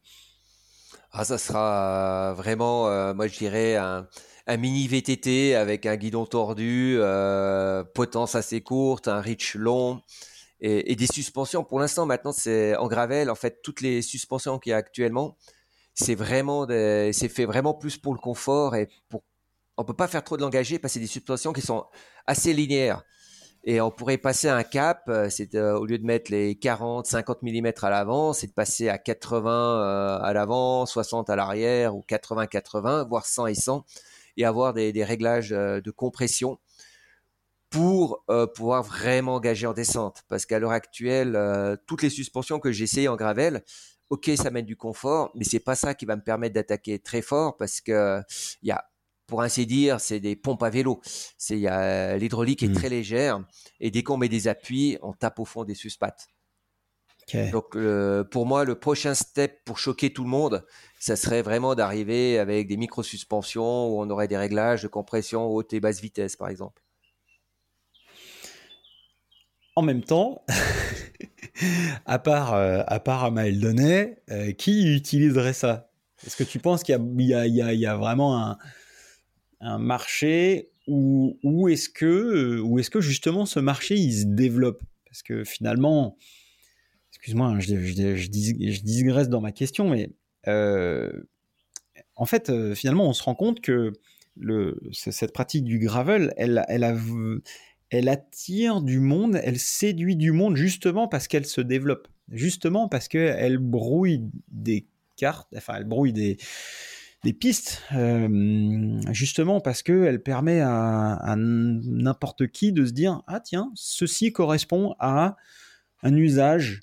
Ah, ça sera vraiment, moi je dirais un un mini VTT avec un guidon tordu, euh, potence assez courte, un reach long et, des suspensions. Pour l'instant, maintenant, c'est en gravel. En fait, toutes les suspensions qu'il y a actuellement, c'est vraiment, c'est fait vraiment plus pour le confort et pour. On peut pas faire trop de l'engagé parce que c'est des suspensions qui sont assez linéaires. Et on pourrait passer un cap, euh, c'est euh, au lieu de mettre les 40, 50 mm à l'avant, c'est de passer à 80 à l'avant, 60 à l'arrière ou 80, 80, voire 100 et 100 et avoir des, réglages euh, de compression pour euh, pouvoir vraiment engager en descente. Parce qu'à l'heure actuelle, euh, toutes les suspensions que j'essaye en gravel, ok, ça mène du confort, mais c'est pas ça qui va me permettre d'attaquer très fort parce que il y a, pour ainsi dire, c'est des pompes à vélo. C'est l'hydraulique est mmh. très légère et dès qu'on met des appuis, on tape au fond des suspattes. Donc pour moi, le prochain step pour choquer tout le monde, ça serait vraiment d'arriver avec des micro-suspensions où on aurait des réglages de compression haute et basse vitesse, par exemple. En même temps, à part, euh, à part Amael Donnet, euh, qui utiliserait ça? Est-ce que tu penses qu'il y, y, a vraiment un, un marché ou, ou est-ce que, justement ce marché il se développe? Parce que finalement, excuse-moi, hein, je, je, digresse dans ma question, mais euh, en fait, euh, finalement, on se rend compte que le, cette pratique du gravel, elle, elle, elle attire du monde, elle séduit du monde justement parce qu'elle se développe, justement parce qu'elle brouille des cartes, enfin, elle brouille des, des pistes, euh, justement parce qu'elle permet à, n'importe qui de se dire ah tiens, ceci correspond à un usage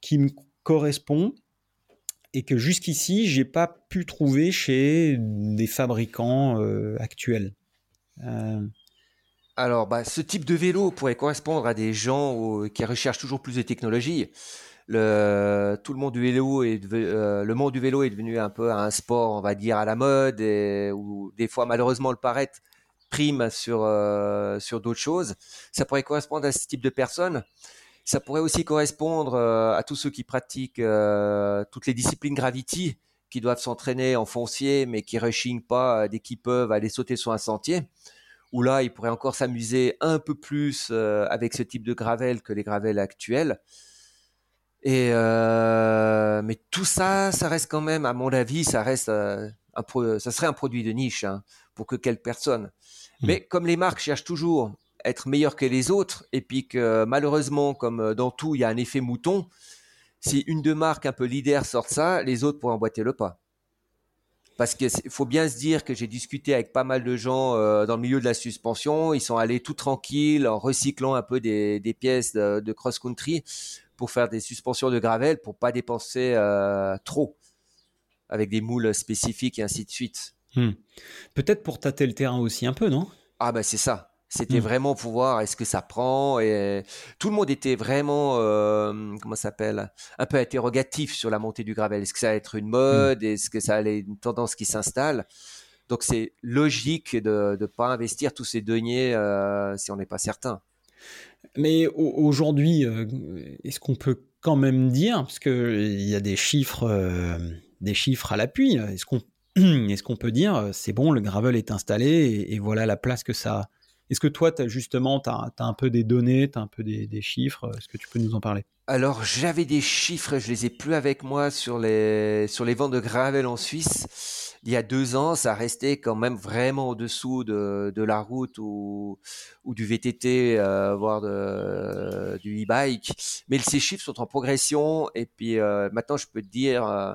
qui me correspond et que jusqu'ici j'ai pas pu trouver chez des fabricants euh, actuels. Euh, Alors, bah, ce type de vélo pourrait correspondre à des gens qui recherchent toujours plus de technologie. Le, tout le monde du vélo est euh, le monde du vélo est devenu un peu un sport, on va dire à la mode, où des fois malheureusement le paraître prime sur sur d'autres choses. Ça pourrait correspondre à ce type de personnes. Ça pourrait aussi correspondre euh, à tous ceux qui pratiquent euh, toutes les disciplines gravity, qui doivent s'entraîner en foncier, mais qui rushing pas dès qu'ils peuvent aller sauter sur un sentier. Où là, ils pourraient encore s'amuser un peu plus euh, avec ce type de gravel que les gravels actuels. Et mais tout ça, ça reste quand même, à mon avis, ça reste un ça serait un produit de niche hein, pour que quelques personnes. Mmh. Mais comme les marques cherchent toujours être meilleur que les autres, et puis que malheureusement, comme euh, dans tout, il y a un effet mouton, si une de marques un peu leader sort ça, les autres pourraient emboîter le pas. Parce qu'il faut bien se dire que j'ai discuté avec pas mal de gens euh, dans le milieu de la suspension. Ils sont allés tout tranquilles en recyclant un peu des, pièces de, cross-country pour faire des suspensions de gravel pour pas dépenser euh, trop avec des moules spécifiques et ainsi de suite. Hmm. Peut-être pour tâter le terrain aussi un peu, non? Ah ben c'est ça C'était Mm. vraiment pour voir est-ce que ça prend et tout le monde était vraiment euh, comment ça s'appelle? Un peu interrogatif sur la montée du gravel. Est-ce que ça va être une mode? Est-ce que ça allait une tendance qui s'installe? Donc c'est logique de ne pas investir tous ces deniers euh, si on n'est pas certain. Mais au- aujourd'hui, euh, est-ce qu'on peut quand même dire, parce qu'il y a des chiffres, euh, des chiffres à l'appui, est-ce qu'on est-ce peut dire, euh, c'est bon, le gravel est installé et, et voilà la place que ça a Est-ce que toi, as, justement, tu as, un peu des données, tu as un peu des, des chiffres Est-ce que tu peux nous en parler? Alors j'avais des chiffres, je les ai plus avec moi sur les sur les ventes de gravel en Suisse. Il y a deux ans, ça restait quand même vraiment au-dessous de, de la route ou, ou du VTT, euh, voire de, du e-bike. Mais ces chiffres sont en progression et puis euh, maintenant je peux te dire, euh,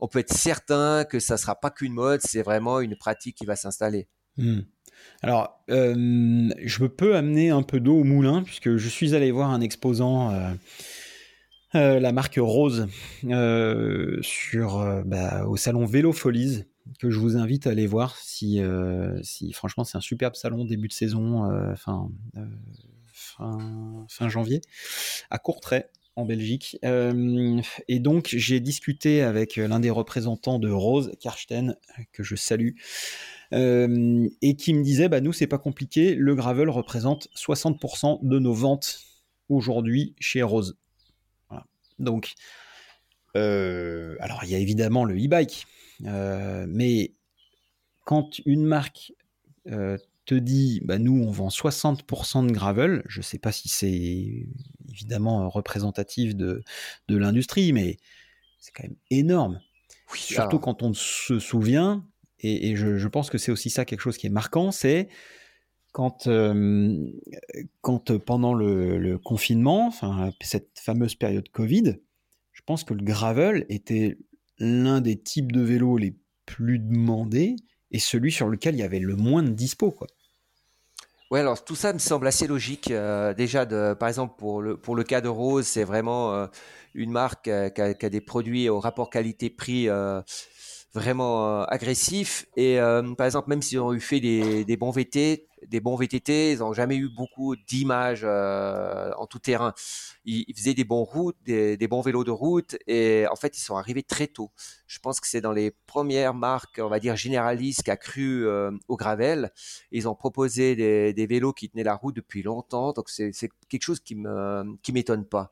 on peut être certain que ça sera pas qu'une mode, c'est vraiment une pratique qui va s'installer. Hmm. Alors, euh, je peux amener un peu d'eau au moulin puisque je suis allé voir un exposant. Euh, euh, la marque Rose euh, sur bah, au salon Vélo Folies que je vous invite à aller voir si, si franchement c'est un superbe salon début de saison fin, fin, fin janvier à Courtrai en Belgique et donc j'ai discuté avec l'un des représentants de Rose Karsten que je salue euh, et qui me disait bah nous c'est pas compliqué le gravel représente 60% de nos ventes aujourd'hui chez Rose. Voilà. donc euh, alors il y a évidemment le e-bike euh, mais quand une marque te dit bah nous on vend 60% de gravel je sais pas si c'est évidemment représentatif de, de l'industrie mais c'est quand même énorme. Oui, surtout alors... quand on se souvient et, je, pense que c'est aussi ça quelque chose qui est marquant, c'est quand, euh, quand pendant le, confinement, cette fameuse période Covid, je pense que le gravel était l'un des types de vélos les plus demandés et celui sur lequel il y avait le moins de dispo, quoi. Ouais, alors tout ça me semble assez logique. Euh, déjà, par exemple, pour le, pour le cas de Rose, c'est vraiment euh, une marque qui, a, des produits au rapport qualité-prix vraiment euh, agressif et euh, par exemple même s'ils ont eu fait des, des, bons VT des bons VTT ils n'ont jamais eu beaucoup d'images euh, en tout terrain. Ils, ils, faisaient des bons routes des, des, bons vélos de route et en fait ils sont arrivés très tôt. Je pense que c'est dans les premières marques on va dire généralistes qui a cru euh, au gravel. Ils ont proposé des, des, vélos qui tenaient la route depuis longtemps. Donc c'est quelque chose qui me qui m'étonne pas.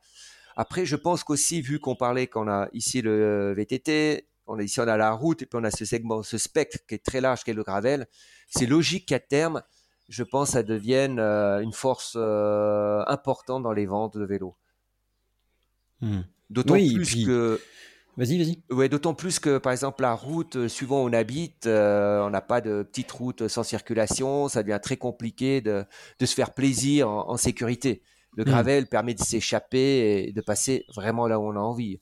Après je pense qu'aussi vu qu'on parlait qu'on a ici le VTT on a ici on a la route et puis on a ce segment, ce spectre qui est très large, qui est le gravel. C'est logique qu'à terme, je pense, ça devienne euh, une force euh, importante dans les ventes de vélos. Hmm. D'autant oui, plus puis... que Vas-y, vas-y. Ouais, d'autant plus que, par exemple, la route, euh, suivant où on habite, euh, on n'a pas de petite route sans circulation, ça devient très compliqué de, de se faire plaisir en, en sécurité. Le gravel mmh. permet de s'échapper et de passer vraiment là où on a envie.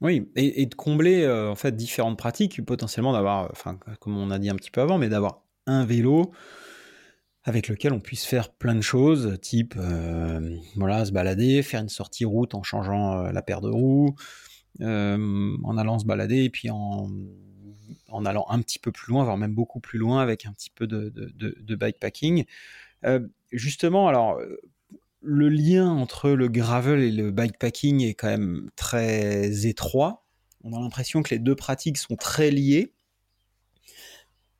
Oui, et, de combler euh, en fait différentes pratiques, potentiellement d'avoir, enfin, comme on a dit un petit peu avant, mais d'avoir un vélo avec lequel on puisse faire plein de choses, type euh, se balader, faire une sortie route en changeant euh, la paire de roues, euh, en allant se balader et puis en, allant un petit peu plus loin, voire même beaucoup plus loin avec un petit peu de, de, bikepacking. Euh, justement, alors le lien entre le gravel et le bikepacking est quand même très étroit. On a l'impression que les deux pratiques sont très liées.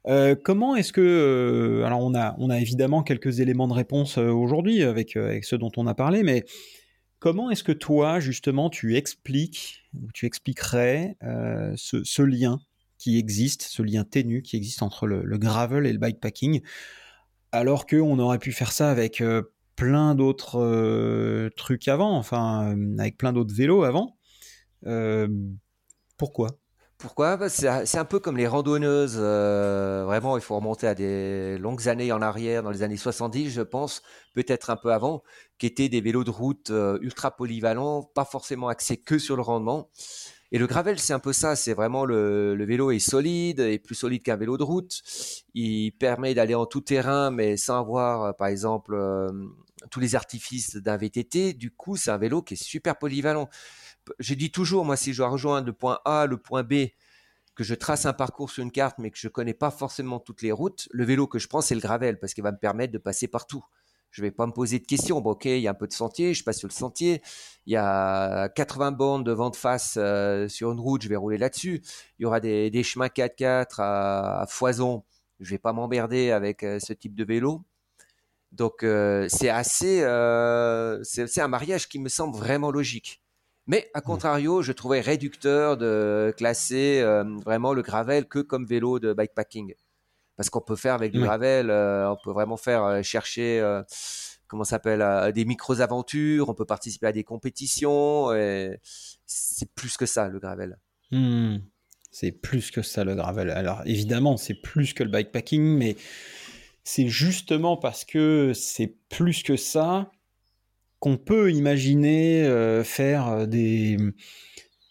Euh, comment est-ce que... Euh, alors on a, on a évidemment quelques éléments de réponse euh, aujourd'hui avec, avec ceux dont on a parlé, mais comment est-ce que toi, justement, tu expliques, ou tu expliquerais ce, lien qui existe, ce lien ténu qui existe entre le, le gravel et le bikepacking, alors qu'on aurait pu faire ça avec plein d'autres euh, trucs avant, enfin, euh, avec plein d'autres vélos avant. Euh, pourquoi? Pourquoi? C'est un peu comme les randonneuses. Vraiment, il faut remonter à des longues années en arrière, dans les années 70, je pense, peut-être un peu avant, qui étaient des vélos de route ultra polyvalents, pas forcément axés que sur le rendement. Et le gravel, c'est un peu ça. C'est vraiment le, vélo est solide, est plus solide qu'un vélo de route. Il permet d'aller en tout terrain, mais sans avoir, par exemple, tous les artifices d'un VTT. Du coup, c'est un vélo qui est super polyvalent. Je dis toujours, moi, si je rejoindre le point A, le point B, que je trace un parcours sur une carte, mais que je connais pas forcément toutes les routes, le vélo que je prends, c'est le gravel, parce qu'il va me permettre de passer partout. Je vais pas me poser de questions. Bon, ok, il y a un peu de sentier, je passe sur le sentier. Il y a 80 bandes de vent de face euh, sur une route, je vais rouler là-dessus. Il y aura des, chemins 4x4 à, foison. Je vais pas m'emmerder avec euh, ce type de vélo. Donc euh, c'est assez, c'est un mariage qui me semble vraiment logique. Mais à mmh. contrario, je trouvais réducteur de classer euh, vraiment le gravel que comme vélo de bikepacking. Parce qu'on peut faire avec du gravel, euh, on peut vraiment faire euh, chercher, comment s'appelle, des micro-aventures, on peut participer à des compétitions. c'est plus que ça, le gravel. Mmh. C'est plus que ça, le gravel. Alors évidemment, c'est plus que le bikepacking, mais c'est justement parce que c'est plus que ça qu'on peut imaginer euh, faire euh, des,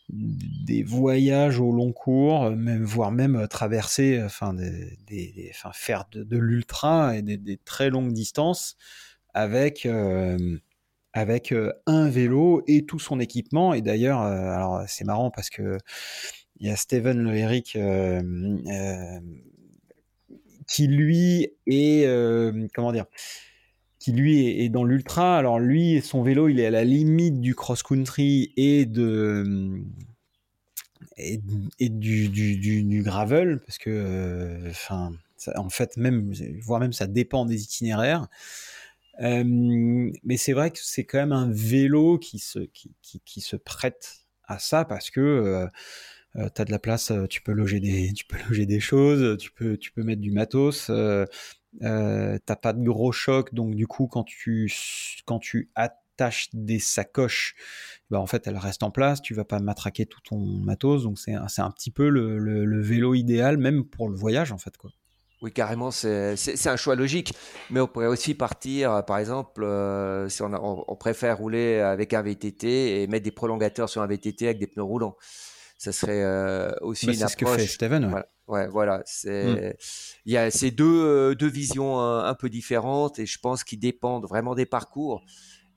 des voyages au long cours, même, voire même traverser, enfin, des, enfin faire de, l'ultra et des, très longues distances avec, euh, avec un vélo et tout son équipement. Et d'ailleurs, alors c'est marrant parce que il y a Steven Le Eric qui lui est comment dire qui lui est, dans l'ultra. Alors lui, son vélo, il est à la limite du cross-country et de et, du, du, gravel parce que, euh, en fait, même, voire même, ça dépend des itinéraires. Euh, mais c'est vrai que c'est quand même un vélo qui se, qui, qui, se prête à ça parce que euh, tu as de la place, tu peux loger des, tu peux loger des choses, tu peux, tu peux mettre du matos. Euh, t'as pas de gros chocs, donc du coup, quand tu, quand tu attaches des sacoches, bah, en fait, elles restent en place, tu vas pas matraquer tout ton matos, donc c'est un petit peu le, vélo idéal, même pour le voyage, en fait. Quoi. Oui, carrément, c'est un choix logique. Mais on pourrait aussi partir, par exemple, euh, si on, on, préfère rouler avec un VTT et mettre des prolongateurs sur un VTT avec des pneus roulants. Ça serait euh, aussi bah, une approche. C'est ce que fait Steven. Ouais. Ouais, voilà. C'est, mmh. il y a ces deux, euh, deux visions un, peu différentes et je pense qu'ils dépendent vraiment des parcours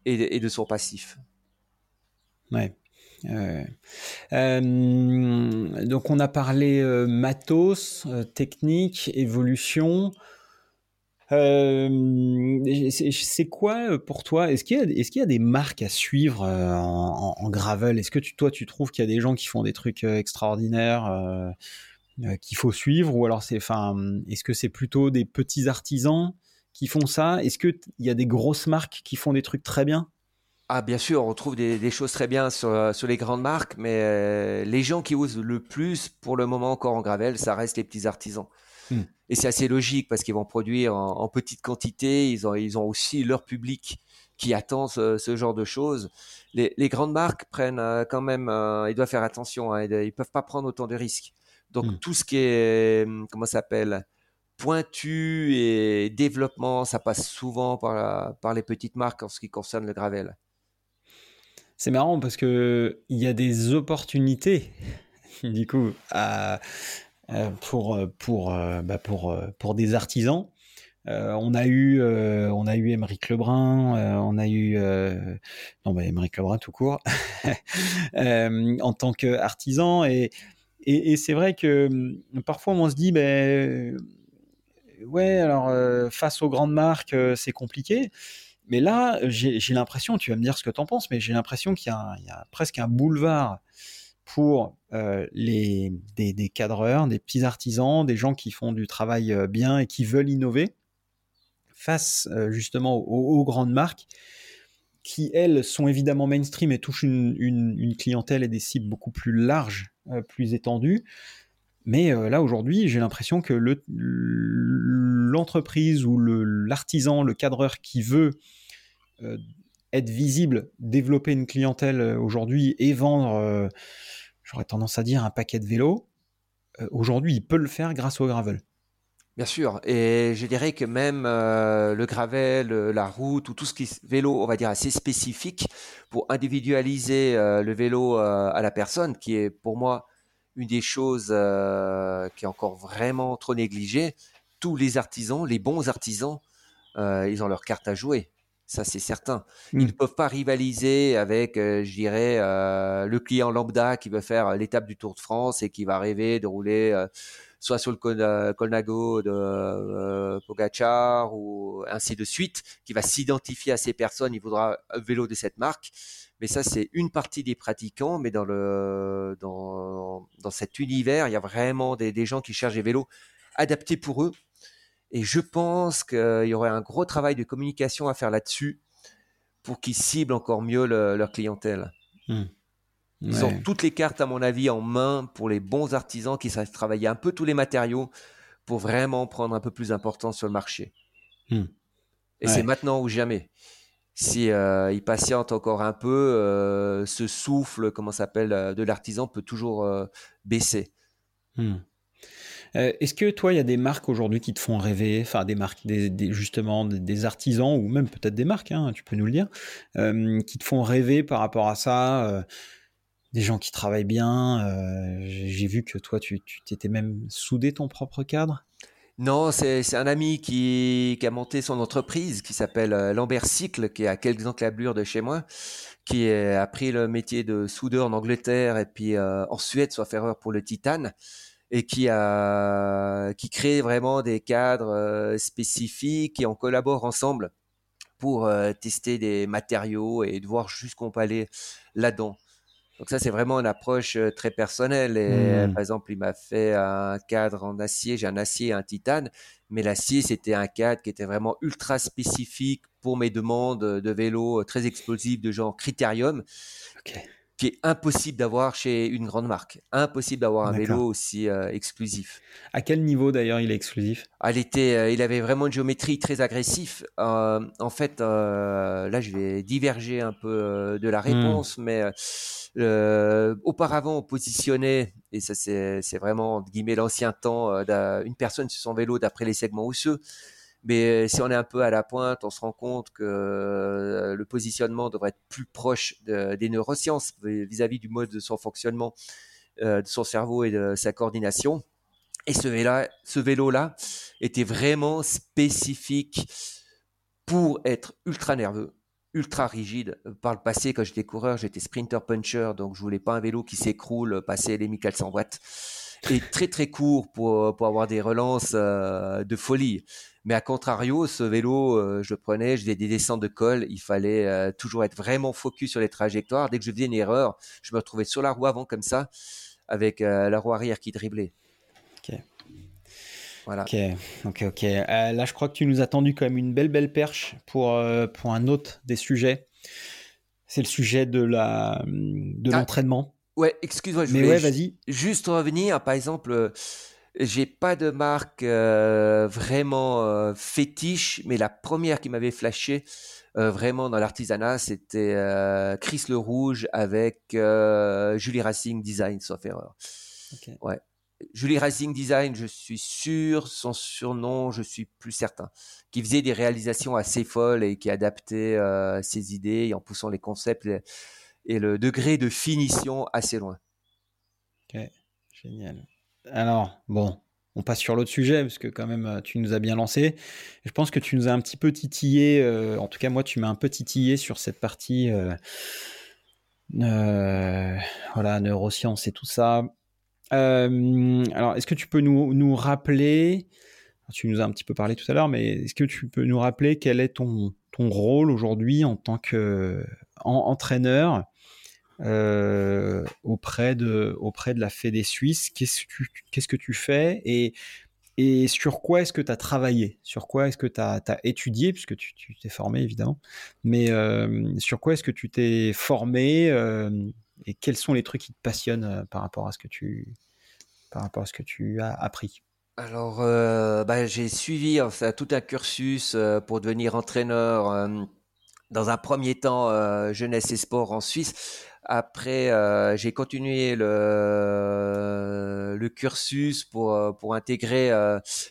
et, de son passif. Ouais. Euh, donc on a parlé euh, matos, technique, évolution. C'est quoi pour toi Est-ce qu'il y, est y, a des marques à suivre en, en, gravel? Est-ce que tu, toi tu trouves qu'il y a des gens qui font des trucs extraordinaires euh, qu'il faut suivre? Ou alors c'est enfin est-ce que c'est plutôt des petits artisans qui font ça? Est-ce qu'il y a des grosses marques qui font des trucs très bien? Ah, bien sûr, on trouve des, choses très bien sur, euh, sur les grandes marques, mais euh, les gens qui osent le plus, pour le moment encore en gravel, ça reste les petits artisans. Hmm. Et c'est assez logique parce qu'ils vont produire en, petite quantité, ils ont, ils ont aussi leur public qui attend ce, genre de choses. Les, grandes marques prennent quand même, ils doivent faire attention, hein, ils ne peuvent pas prendre autant de risques. Donc mmh. tout ce qui est, mmh, comment s'appelle, pointu et développement, ça passe souvent par, par les petites marques en ce qui concerne le gravel. C'est marrant parce que il y a des opportunités, du coup, pour, pour, bah pour, pour des artisans. Euh, on a eu, euh, on a eu Émeric Lebrun, euh, on a eu, non, bah, Émeric Lebrun tout court, en tant qu'artisan et et, c'est vrai que parfois on se dit, ben ouais, alors euh, face aux grandes marques, euh, c'est compliqué. Mais là, j'ai l'impression, tu vas me dire ce que tu en penses, mais j'ai l'impression qu'il y, a presque un boulevard pour euh, les, des, cadreurs, des petits artisans, des gens qui font du travail bien et qui veulent innover face justement aux, grandes marques qui, elles, sont évidemment mainstream et touchent une clientèle et des cibles beaucoup plus larges euh, plus étendue. Mais euh, là, aujourd'hui, j'ai l'impression que l'entreprise ou l'artisan, le, cadreur qui veut euh, être visible, développer une clientèle aujourd'hui et vendre, j'aurais tendance à dire, un paquet de vélos, aujourd'hui, il peut le faire grâce au gravel. Bien sûr, et je dirais que même le gravel, la route ou tout ce qui est vélo, on va dire assez spécifique pour individualiser le vélo à la personne, qui est pour moi une des choses qui est encore vraiment trop négligée. Tous les artisans, les bons artisans, ils ont leur carte à jouer. Ça, c'est certain. Ils ne peuvent pas rivaliser avec, je dirais, le client lambda qui veut faire l'étape du Tour de France et qui va rêver de rouler soit sur le Colnago de euh, Pogachar ou ainsi de suite, qui va s'identifier à ces personnes, il voudra un vélo de cette marque. Mais ça, c'est une partie des pratiquants, mais dans, le, dans, dans cet univers, il y a vraiment des, des gens qui cherchent des vélos adaptés pour eux. Et je pense qu'il y aurait un gros travail de communication à faire là-dessus pour qu'ils ciblent encore mieux leur clientèle. Hmm. Ils ont toutes les cartes, à mon avis, en main pour les bons artisans qui savent travailler un peu tous les matériaux pour vraiment prendre un peu plus d'importance sur le marché. Hmm. Et c'est maintenant ou jamais. Si euh, ils patientent encore un peu, euh, ce souffle, comment s'appelle, euh, de l'artisan peut toujours baisser. Hmm. Est-ce que toi, il y a des marques aujourd'hui qui te font rêver, enfin des marques, des, justement des, artisans ou même peut-être des marques, hein, tu peux nous le dire, qui te font rêver par rapport à ça des gens qui travaillent bien. Euh, j'ai vu que toi, tu t'étais même soudé ton propre cadre? Non, c'est un ami qui, a monté son entreprise qui s'appelle euh, Lambert Cycle, qui est à quelques encablures de chez moi, qui a pris le métier de soudeur en Angleterre et puis euh, en Suède, soit ferreur pour le titane, et qui a qui crée vraiment des cadres spécifiques et on collabore ensemble pour tester des matériaux et de voir jusqu'où peut aller là-dedans. Donc ça, c'est vraiment une approche euh, très personnelle. Et euh, mmh. par exemple, il m'a fait un cadre en acier. J'ai un acier et un titane, mais l'acier, c'était un cadre qui était vraiment ultra spécifique pour mes demandes de vélo euh, très explosifs de genre Critérium. Qui est impossible d'avoir chez une grande marque. Impossible d'avoir un vélo aussi exclusif. À quel niveau d'ailleurs il est exclusif? Ah, il, était, il avait vraiment une géométrie très agressive. en fait, là je vais diverger un peu de la mmh. réponse, mais euh, auparavant, on positionnait, et ça c'est vraiment guillemets l'ancien temps, euh, une personne sur son vélo d'après les segments osseux. Mais euh, si on est un peu à la pointe, on se rend compte que le positionnement devrait être plus proche des neurosciences vis-à-vis du mode de son fonctionnement, de son cerveau et de sa coordination. Et ce vélo-là était vraiment spécifique pour être ultra nerveux, ultra rigide. Euh, par le passé, quand j'étais coureur, j'étais sprinter puncher, donc je voulais pas un vélo qui s'écroule, euh, passer les 1400 watts. Et très très court pour, euh, pour avoir des relances de folie. Mais à contrario, ce vélo, je le prenais, je faisais des descentes de col, il fallait toujours être vraiment focus sur les trajectoires. Dès que je faisais une erreur, je me retrouvais sur la roue avant comme ça, avec la roue arrière qui driblait. Ok, ok, ok. Euh, là, je crois que tu nous as tendu quand même une belle, belle perche pour, euh, pour un autre des sujets. C'est le sujet de ah, l'entraînement. Ouais, excuse-moi, je Mais ouais, vas-y. juste revenir. Par exemple, euh, j'ai pas de marque vraiment fétiche, mais la première qui m'avait flashé vraiment dans l'artisanat, c'était Chris le Rouge avec Julie Racing Design, sauf erreur. Ouais. Julie Racing Design, je suis sûr, son surnom, je suis plus certain, qui faisait des réalisations assez folles et qui adaptait euh, ses idées en poussant les concepts et, le degré de finition assez loin. Ok, génial. Alors, bon, on passe sur l'autre sujet, parce que quand même, euh, tu nous as bien lancé. Je pense que tu nous as un petit peu titillé, euh, en tout cas, moi, tu m'as un peu titillé sur cette partie, voilà, neurosciences et tout ça. Euh, alors, est-ce que tu peux nous, nous, rappeler, tu nous as un petit peu parlé tout à l'heure, mais est-ce que tu peux nous rappeler quel est ton, ton rôle aujourd'hui en tant qu'entraîneur euh, auprès, de, auprès de la Fédé Suisse Qu'est-ce que, tu fais et, et sur quoi est-ce que tu as travaillé? Sur quoi est-ce que tu as, étudié? Puisque tu, t'es formé évidemment. Mais euh, sur quoi est-ce que tu t'es formé et quels sont les trucs qui te passionnent euh, par rapport à ce que tu, par rapport à ce que tu as appris? Alors, euh, bah, j'ai suivi tout un cursus euh, pour devenir entraîneur. dans un premier temps, jeunesse et sport en Suisse. Après, j'ai continué le, le cursus pour, pour intégrer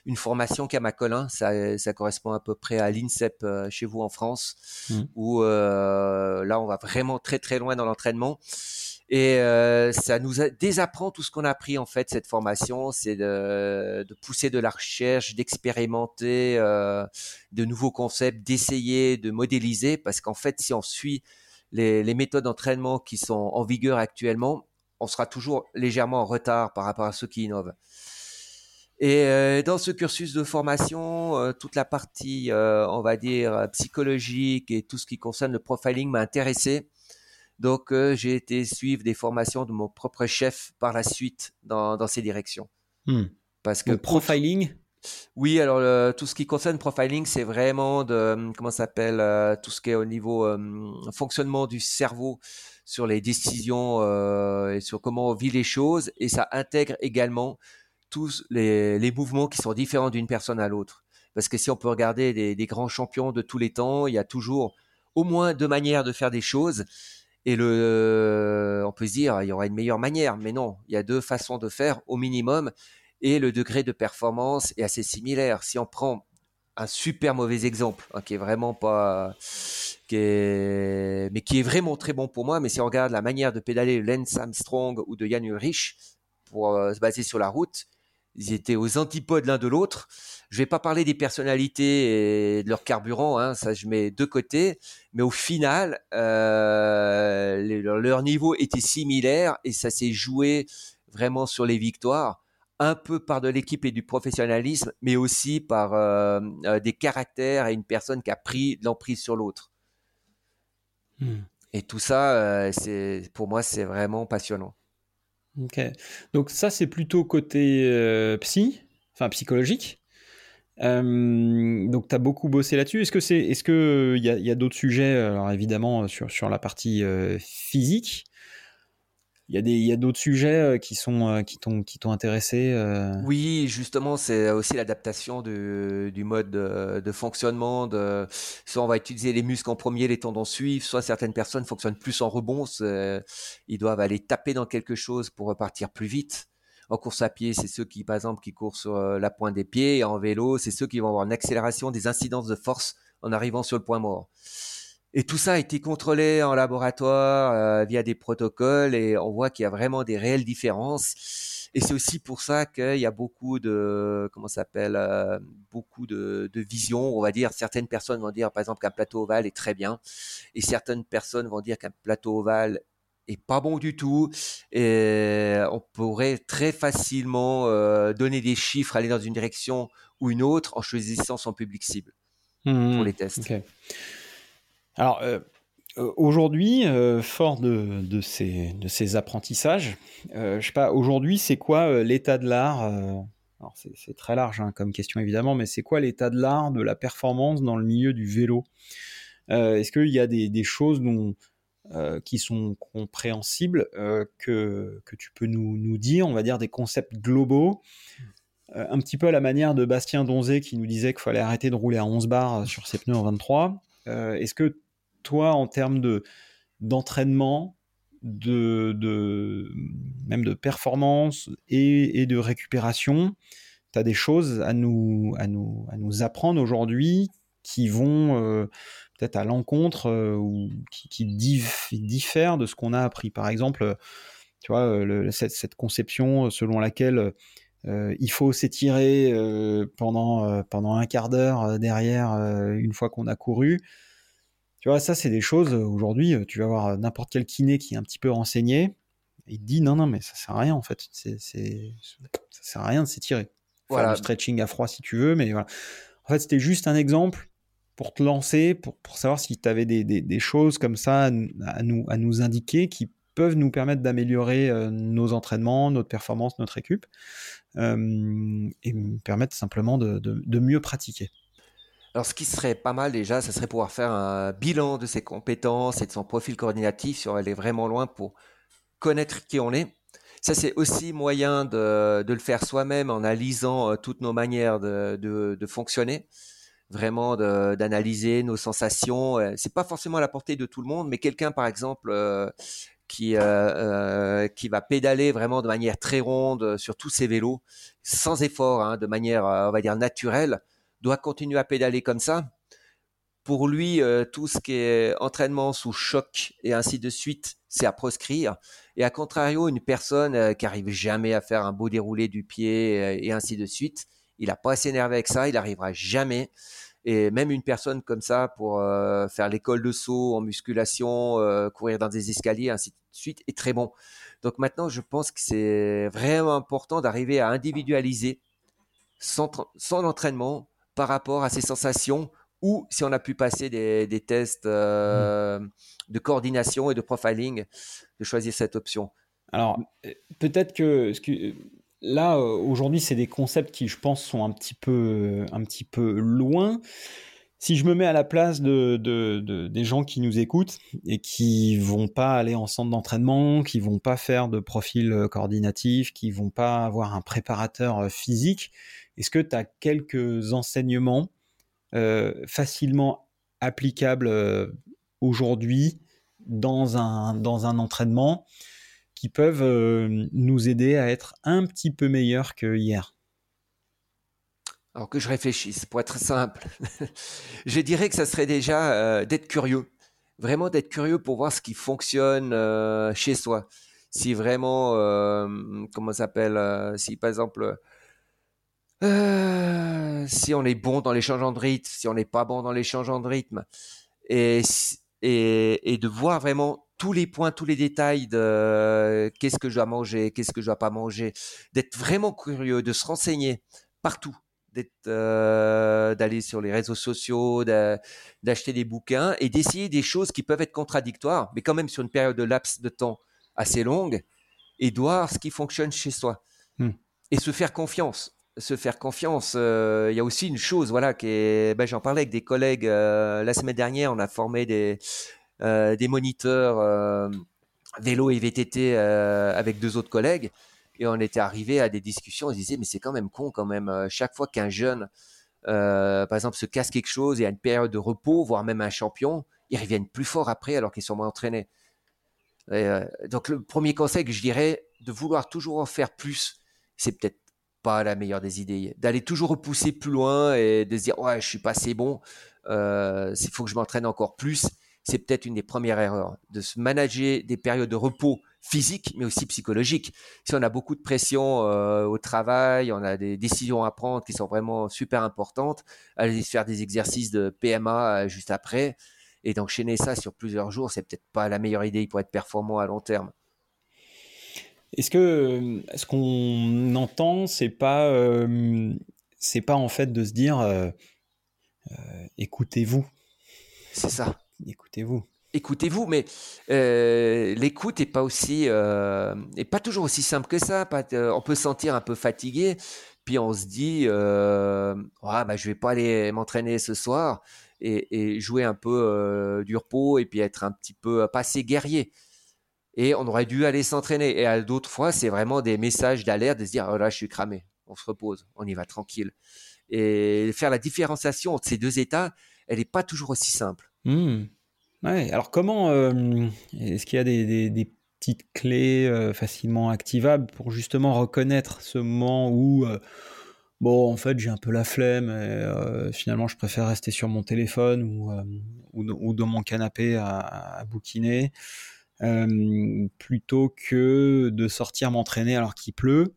une formation Camacolin. Ça, ça correspond à peu près à l'INSEP chez vous en France, mmh. où là, on va vraiment très très loin dans l'entraînement. Et euh, ça nous désapprend tout ce qu'on a appris en fait cette formation, c'est de, de, pousser de la recherche, d'expérimenter euh, de nouveaux concepts, d'essayer de modéliser, parce qu'en fait, si on suit les, les méthodes d'entraînement qui sont en vigueur actuellement, on sera toujours légèrement en retard par rapport à ceux qui innovent. Et euh, dans ce cursus de formation, euh, toute la partie, euh, on va dire, psychologique et tout ce qui concerne le profiling m'a intéressé. Donc, j'ai été suivre des formations de mon propre chef par la suite dans, dans ces directions. Hmm. Parce que le profiling Oui, alors tout ce qui concerne profiling, c'est vraiment de, comment s'appelle, tout ce qui est au niveau fonctionnement du cerveau sur les décisions et sur comment on vit les choses. Et ça intègre également tous les, mouvements qui sont différents d'une personne à l'autre. Parce que si on peut regarder des, grands champions de tous les temps, il y a toujours au moins deux manières de faire des choses. Et le, on peut se dire, il y aura une meilleure manière, mais non, il y a deux façons de faire au minimum. Et le degré de performance est assez similaire. Si on prend un super mauvais exemple, hein, qui est vraiment pas, qui est, mais qui est vraiment très bon pour moi. Mais si on regarde la manière de pédaler Lance Armstrong ou de Jan Ulrich pour euh, se baser sur la route, ils étaient aux antipodes l'un de l'autre. Je vais pas parler des personnalités et de leur carburant, hein, ça je mets de côté, mais au final, euh, leur niveau était similaire et ça s'est joué vraiment sur les victoires, un peu par de l'équipe et du professionnalisme, mais aussi par euh, euh, des caractères et une personne qui a pris l'emprise sur l'autre. Hmm. Et tout ça, c'est pour moi, c'est vraiment passionnant. Ok. Donc ça, c'est plutôt côté euh, psy, enfin psychologique. Euh, donc tu as beaucoup bossé là-dessus. Est-ce que c'est, est-ce que il y a, d'autres sujets, alors évidemment sur sur la partie euh, physique, il y a a d'autres sujets euh, qui sont, euh, qui t'ont, qui t'ont intéressé. Euh? Oui, justement, c'est aussi l'adaptation du, du mode de, fonctionnement. De, soit on va utiliser les muscles en premier, les tendons suivent, soit certaines personnes fonctionnent plus en rebond. Ils doivent aller taper dans quelque chose pour repartir plus vite. En course à pied, c'est ceux qui, par exemple, qui courent sur la pointe des pieds. En vélo, c'est ceux qui vont avoir une accélération des incidences de force en arrivant sur le point mort. Et tout ça a été contrôlé en laboratoire euh, via des protocoles et on voit qu'il y a vraiment des réelles différences. Et c'est aussi pour ça qu'il y a beaucoup de, comment s'appelle, euh, beaucoup de, de visions. On va dire, certaines personnes vont dire, par exemple, qu'un plateau ovale est très bien, et certaines personnes vont dire qu'un plateau ovale est pas bon du tout. Et on pourrait très facilement euh, donner des chiffres, aller dans une direction ou une autre en choisissant son public cible mmh, pour les tests. Alors, euh, euh, aujourd'hui, euh, fort de, ces, apprentissages, je sais pas, aujourd'hui, c'est quoi l'état de l'art Alors, c'est très large hein, comme question, évidemment, mais c'est quoi l'état de l'art de la performance dans le milieu du vélo? Est-ce qu'il y a des, choses qui sont compréhensibles que, tu peux nous, nous, dire, on va dire des concepts globaux? Un petit peu à la manière de Bastien Donzé qui nous disait qu'il fallait arrêter de rouler à 11 bars sur ses pneus en 23. Est-ce que toi, en termes de, d'entraînement, de, de, même de performance et, de récupération, tu as des choses à nous, à nous, à nous apprendre aujourd'hui qui vont euh, peut-être à l'encontre euh, ou qui, diffèrent de ce qu'on a appris. Par exemple, tu vois, cette, conception selon laquelle euh, il faut s'étirer pendant, pendant un quart d'heure derrière une fois qu'on a couru. Tu vois, ça, c'est des choses, euh, aujourd'hui, euh, tu vas voir n'importe quel kiné qui est un petit peu renseigné, il dit non, non, mais ça sert à rien, en fait. C'est, c'est, ça sert à rien de s'étirer. Voilà. Faire du stretching à froid si tu veux, mais voilà. En fait, c'était juste un exemple pour te lancer, pour, pour savoir si tu avais des, des, des, choses comme ça à, nous, à nous indiquer qui peuvent nous permettre d'améliorer euh, nos entraînements, notre performance, notre récup, euh, et me permettre simplement de, de, de mieux pratiquer. Alors, ce qui serait pas mal déjà, ce serait pouvoir faire un bilan de ses compétences et de son profil coordinatif si on est vraiment loin pour connaître qui on est. Ça, c'est aussi moyen de, le faire soi-même en analysant euh, toutes nos manières de, fonctionner, vraiment d'analyser nos sensations. Euh, c'est pas forcément à la portée de tout le monde, mais quelqu'un, par exemple, euh, qui, qui va pédaler vraiment de manière très ronde sur tous ses vélos, sans effort, hein, de manière, on va dire, naturelle, doit continuer à pédaler comme ça, pour lui, tout ce qui est entraînement sous choc et ainsi de suite, c'est à proscrire. Et à contrario, une personne qui arrive jamais à faire un beau déroulé du pied et ainsi de suite, il n'a pas assez énervé avec ça, il n'arrivera jamais. Et même une personne comme ça pour faire l'école de saut en musculation, courir dans des escaliers, ainsi de suite, est très bon. Donc maintenant, je pense que c'est vraiment important d'arriver à individualiser son, entraînement par rapport à ses sensations ou si on a pu passer des, tests euh, mmh. de coordination et de profiling, de choisir cette option. Alors, euh, peut-être que, là, euh, aujourd'hui, c'est des concepts qui, je pense, sont un petit peu, un petit peu loin si je me mets à la place de, des gens qui nous écoutent et qui vont pas aller en centre d'entraînement, qui vont pas faire de profil coordinatif, qui vont pas avoir un préparateur physique, est-ce que tu as quelques enseignements euh, facilement applicables aujourd'hui dans un, dans un entraînement qui peuvent nous aider à être un petit peu meilleurs que hier? Alors que je réfléchisse, pour être simple, je dirais que ça serait déjà euh, d'être curieux, vraiment d'être curieux pour voir ce qui fonctionne euh, chez soi. Si vraiment, euh, comment s'appelle, si par exemple, si on est bon dans les changements de rythme, si on n'est pas bon dans les changements de rythme, et, et, et de voir vraiment tous les points, tous les détails de qu'est-ce que je dois manger, qu'est-ce que je dois pas manger, d'être vraiment curieux, de se renseigner partout, euh, d'aller sur les réseaux sociaux, d'acheter des bouquins et d'essayer des choses qui peuvent être contradictoires, mais quand même sur une période de laps de temps assez longue, et de voir ce qui fonctionne chez soi. Hmm. Et se faire confiance. Se faire confiance. Euh, il y a aussi une chose, voilà, qui ben, j'en parlais avec des collègues euh, la semaine dernière, on a formé des, des moniteurs vélo et VTT avec deux autres collègues. Et on était arrivé à des discussions, on se disait, mais c'est quand même con quand même. Euh, chaque fois qu'un jeune, euh, par exemple, se casse quelque chose et a une période de repos, voire même un champion, ils reviennent plus fort après alors qu'ils sont moins entraînés. Euh, donc le premier conseil que je dirais, de vouloir toujours en faire plus, c'est peut-être pas la meilleure des idées. D'aller toujours repousser plus loin et de se dire, ouais, je suis pas assez bon, il faut que je m'entraîne encore plus. C'est peut-être une des premières erreurs, de se manager des périodes de repos physique, mais aussi psychologique. Si on a beaucoup de pression euh, au travail, on a des décisions à prendre qui sont vraiment super importantes, aller faire des exercices de PMA euh, juste après et d'enchaîner ça sur plusieurs jours, c'est peut-être pas la meilleure idée pour être performant à long terme. Est-ce que ce qu'on entend, c'est pas euh, c'est pas en fait de se dire écoutez-vous? C'est ça. Écoutez-vous écoutez-vous, mais euh, l'écoute est pas aussi, euh, est pas toujours aussi simple que ça. Euh, on peut se sentir un peu fatigué, puis on se dit, euh, ah, bah, je vais pas aller m'entraîner ce soir et, jouer un peu du repos et puis être un petit peu passé guerrier. Et on aurait dû aller s'entraîner. Et d'autres fois, c'est vraiment des messages d'alerte de se dire, oh là, je suis cramé. On se repose, on y va tranquille. Et faire la différenciation entre ces deux états, elle n'est pas toujours aussi simple. Mmh. Ouais, alors comment euh, est-ce qu'il y a des, petites clés euh, facilement activables pour justement reconnaître ce moment où euh, bon en fait j'ai un peu la flemme finalement je préfère rester sur mon téléphone ou, dans mon canapé à bouquiner plutôt que de sortir m'entraîner alors qu'il pleut.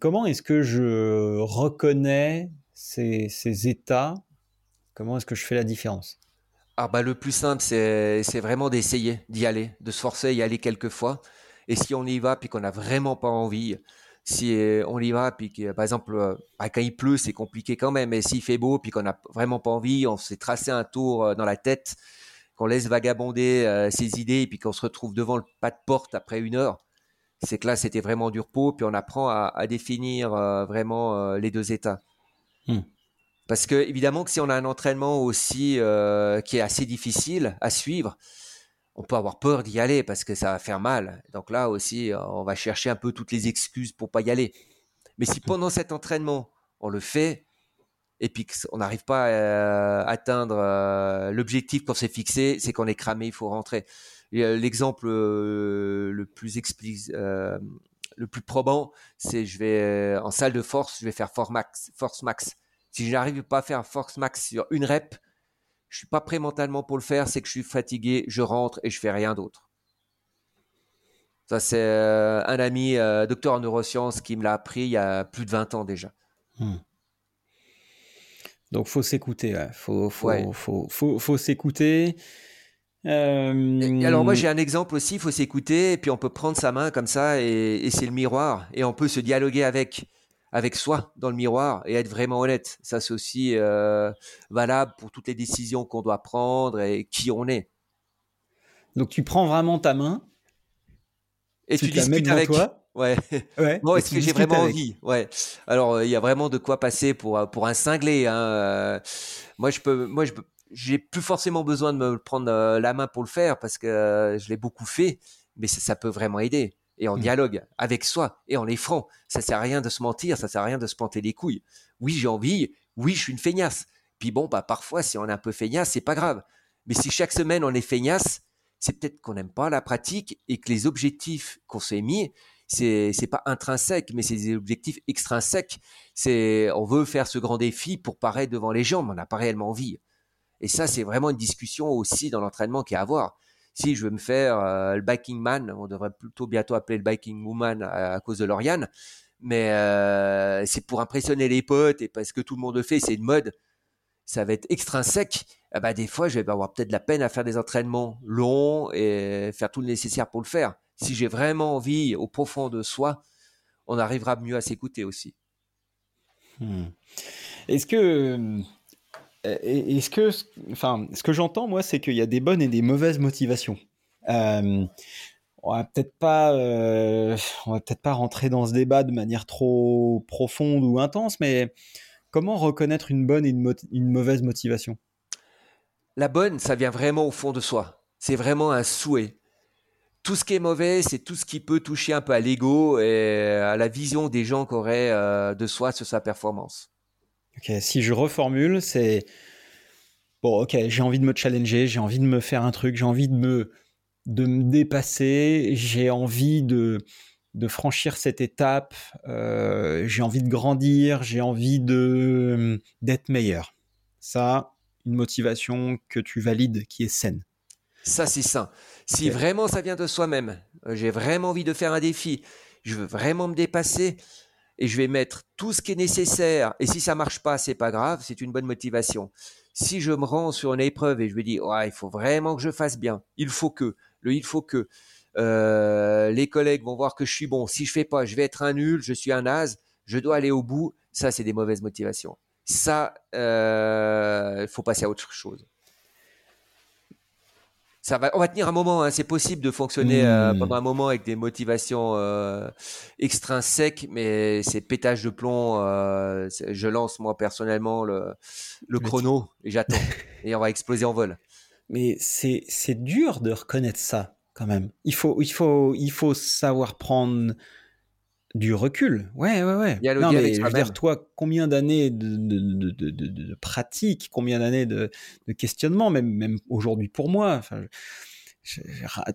comment est-ce que je reconnais ces, états? Comment est-ce que je fais la différence? Ah bah, le plus simple, c'est vraiment d'essayer d'y aller, de se forcer à y aller quelques fois. Et si on y va puis qu'on n'a vraiment pas envie, si euh, on y va puis que, par exemple, euh, bah, quand il pleut, c'est compliqué quand même. Mais s'il fait beau puis qu'on n'a vraiment pas envie, on s'est tracé un tour euh, dans la tête, qu'on laisse vagabonder ses idées et puis qu'on se retrouve devant le pas de porte après une heure, c'est que là, c'était vraiment du repos. Puis on apprend à, définir vraiment les deux états. Hmm. Parce que évidemment que si on a un entraînement aussi euh, qui est assez difficile à suivre, on peut avoir peur d'y aller parce que ça va faire mal. Donc là aussi, on va chercher un peu toutes les excuses pour pas y aller. Mais si pendant cet entraînement, on le fait et puis qu'on n'arrive pas à euh, atteindre euh, l'objectif qu'on s'est fixé, c'est qu'on est cramé, il faut rentrer. L'exemple le plus le plus probant, c'est je vais en salle de force, je vais faire force max. Si je n'arrive pas à faire force max sur une rep, je suis pas prêt mentalement pour le faire, c'est que je suis fatigué, je rentre et je fais rien d'autre. Ça, c'est euh, un ami, euh, docteur en neurosciences, qui me l'a appris il y a plus de 20 ans déjà. Hmm. Donc, faut s'écouter. Faut, faut, faut, faut, s'écouter. alors moi j'ai un exemple aussi, il faut s'écouter, et puis on peut prendre sa main comme ça, et c'est le miroir, et on peut se dialoguer avec avec soi dans le miroir et être vraiment honnête. Ça, c'est aussi euh, valable pour toutes les décisions qu'on doit prendre et qui on est. Donc, tu prends vraiment ta main et tu, discutes avec toi. Ouais. est-ce que j'ai vraiment envie? Ouais. Alors, euh, il y a vraiment de quoi passer pour euh, pour un cinglé. Hein. moi, je peux, moi, je j'ai plus forcément besoin de me prendre la main pour le faire parce que je l'ai beaucoup fait, mais ça peut vraiment aider et en mmh. dialogue avec soi et en est franc. Ça sert à rien de se mentir, ça sert à rien de se planter les couilles. Oui, j'ai envie, oui, je suis une feignasse. Puis bon, bah parfois, si on est un peu feignasse, c'est pas grave. Mais si chaque semaine on est feignasse, c'est peut-être qu'on n'aime pas la pratique et que les objectifs qu'on s'est mis, c'est c'est pas intrinsèque, mais c'est des objectifs extrinsèques. C'est on veut faire ce grand défi pour paraître devant les gens, mais on n'a pas réellement envie. Et ça, c'est vraiment une discussion aussi dans l'entraînement qui est à avoir si je veux me faire euh, le biking man, on devrait plutôt bientôt appeler le biking woman à, cause de Lauriane, mais euh, c'est pour impressionner les potes et parce que tout le monde le fait, c'est une mode. Ça va être extrinsèque. Bah, des fois, je vais avoir peut-être la peine à faire des entraînements longs et faire tout le nécessaire pour le faire. Si j'ai vraiment envie au profond de soi, on arrivera mieux à s'écouter aussi. Hmm. Est-ce que est-ce que, enfin, ce que j'entends moi, c'est qu'il y a des bonnes et des mauvaises motivations. Euh, on va peut-être pas, euh, on va peut-être pas rentrer dans ce débat de manière trop profonde ou intense, mais comment reconnaître une bonne et une, mauvaise motivation? La bonne, ça vient vraiment au fond de soi. C'est vraiment un souhait. Tout ce qui est mauvais, c'est tout ce qui peut toucher un peu à l'ego et à la vision des gens qu'aurait euh, de soi sur sa performance. Ok, si je reformule, c'est bon, ok, j'ai envie de me challenger, j'ai envie de me faire un truc, j'ai envie de me, de me dépasser, j'ai envie de, de franchir cette étape, euh, j'ai envie de grandir, j'ai envie de d'être meilleur. Ça, une motivation que tu valides qui est saine. Ça, c'est sain. Si vraiment ça vient de soi-même, euh, j'ai vraiment envie de faire un défi, je veux vraiment me dépasser, et je vais mettre tout ce qui est nécessaire. Et si ça marche pas, c'est pas grave, c'est une bonne motivation. Si je me rends sur une épreuve et je me dis, ouais, il faut vraiment que je fasse bien, il faut que, le il faut que, euh, les collègues vont voir que je suis bon. Si je fais pas, je vais être un nul, je suis un naze, je dois aller au bout. Ça, c'est des mauvaises motivations. Ça, il euh, faut passer à autre chose va, on va tenir un moment. Hein. c'est possible de fonctionner euh, hmm. pendant un moment avec des motivations euh, extrinsèques, mais c'est pétage de plomb. Euh, je lance moi personnellement le, chrono et j'attends et on va exploser en vol. Mais c'est c'est dur de reconnaître ça quand même. Il faut il faut il faut savoir prendre du recul, ouais, ouais, ouais. non, mais je veux dire, toi, combien d'années de, de, de, de, pratique, combien d'années de, questionnement, même, même aujourd'hui pour moi, enfin,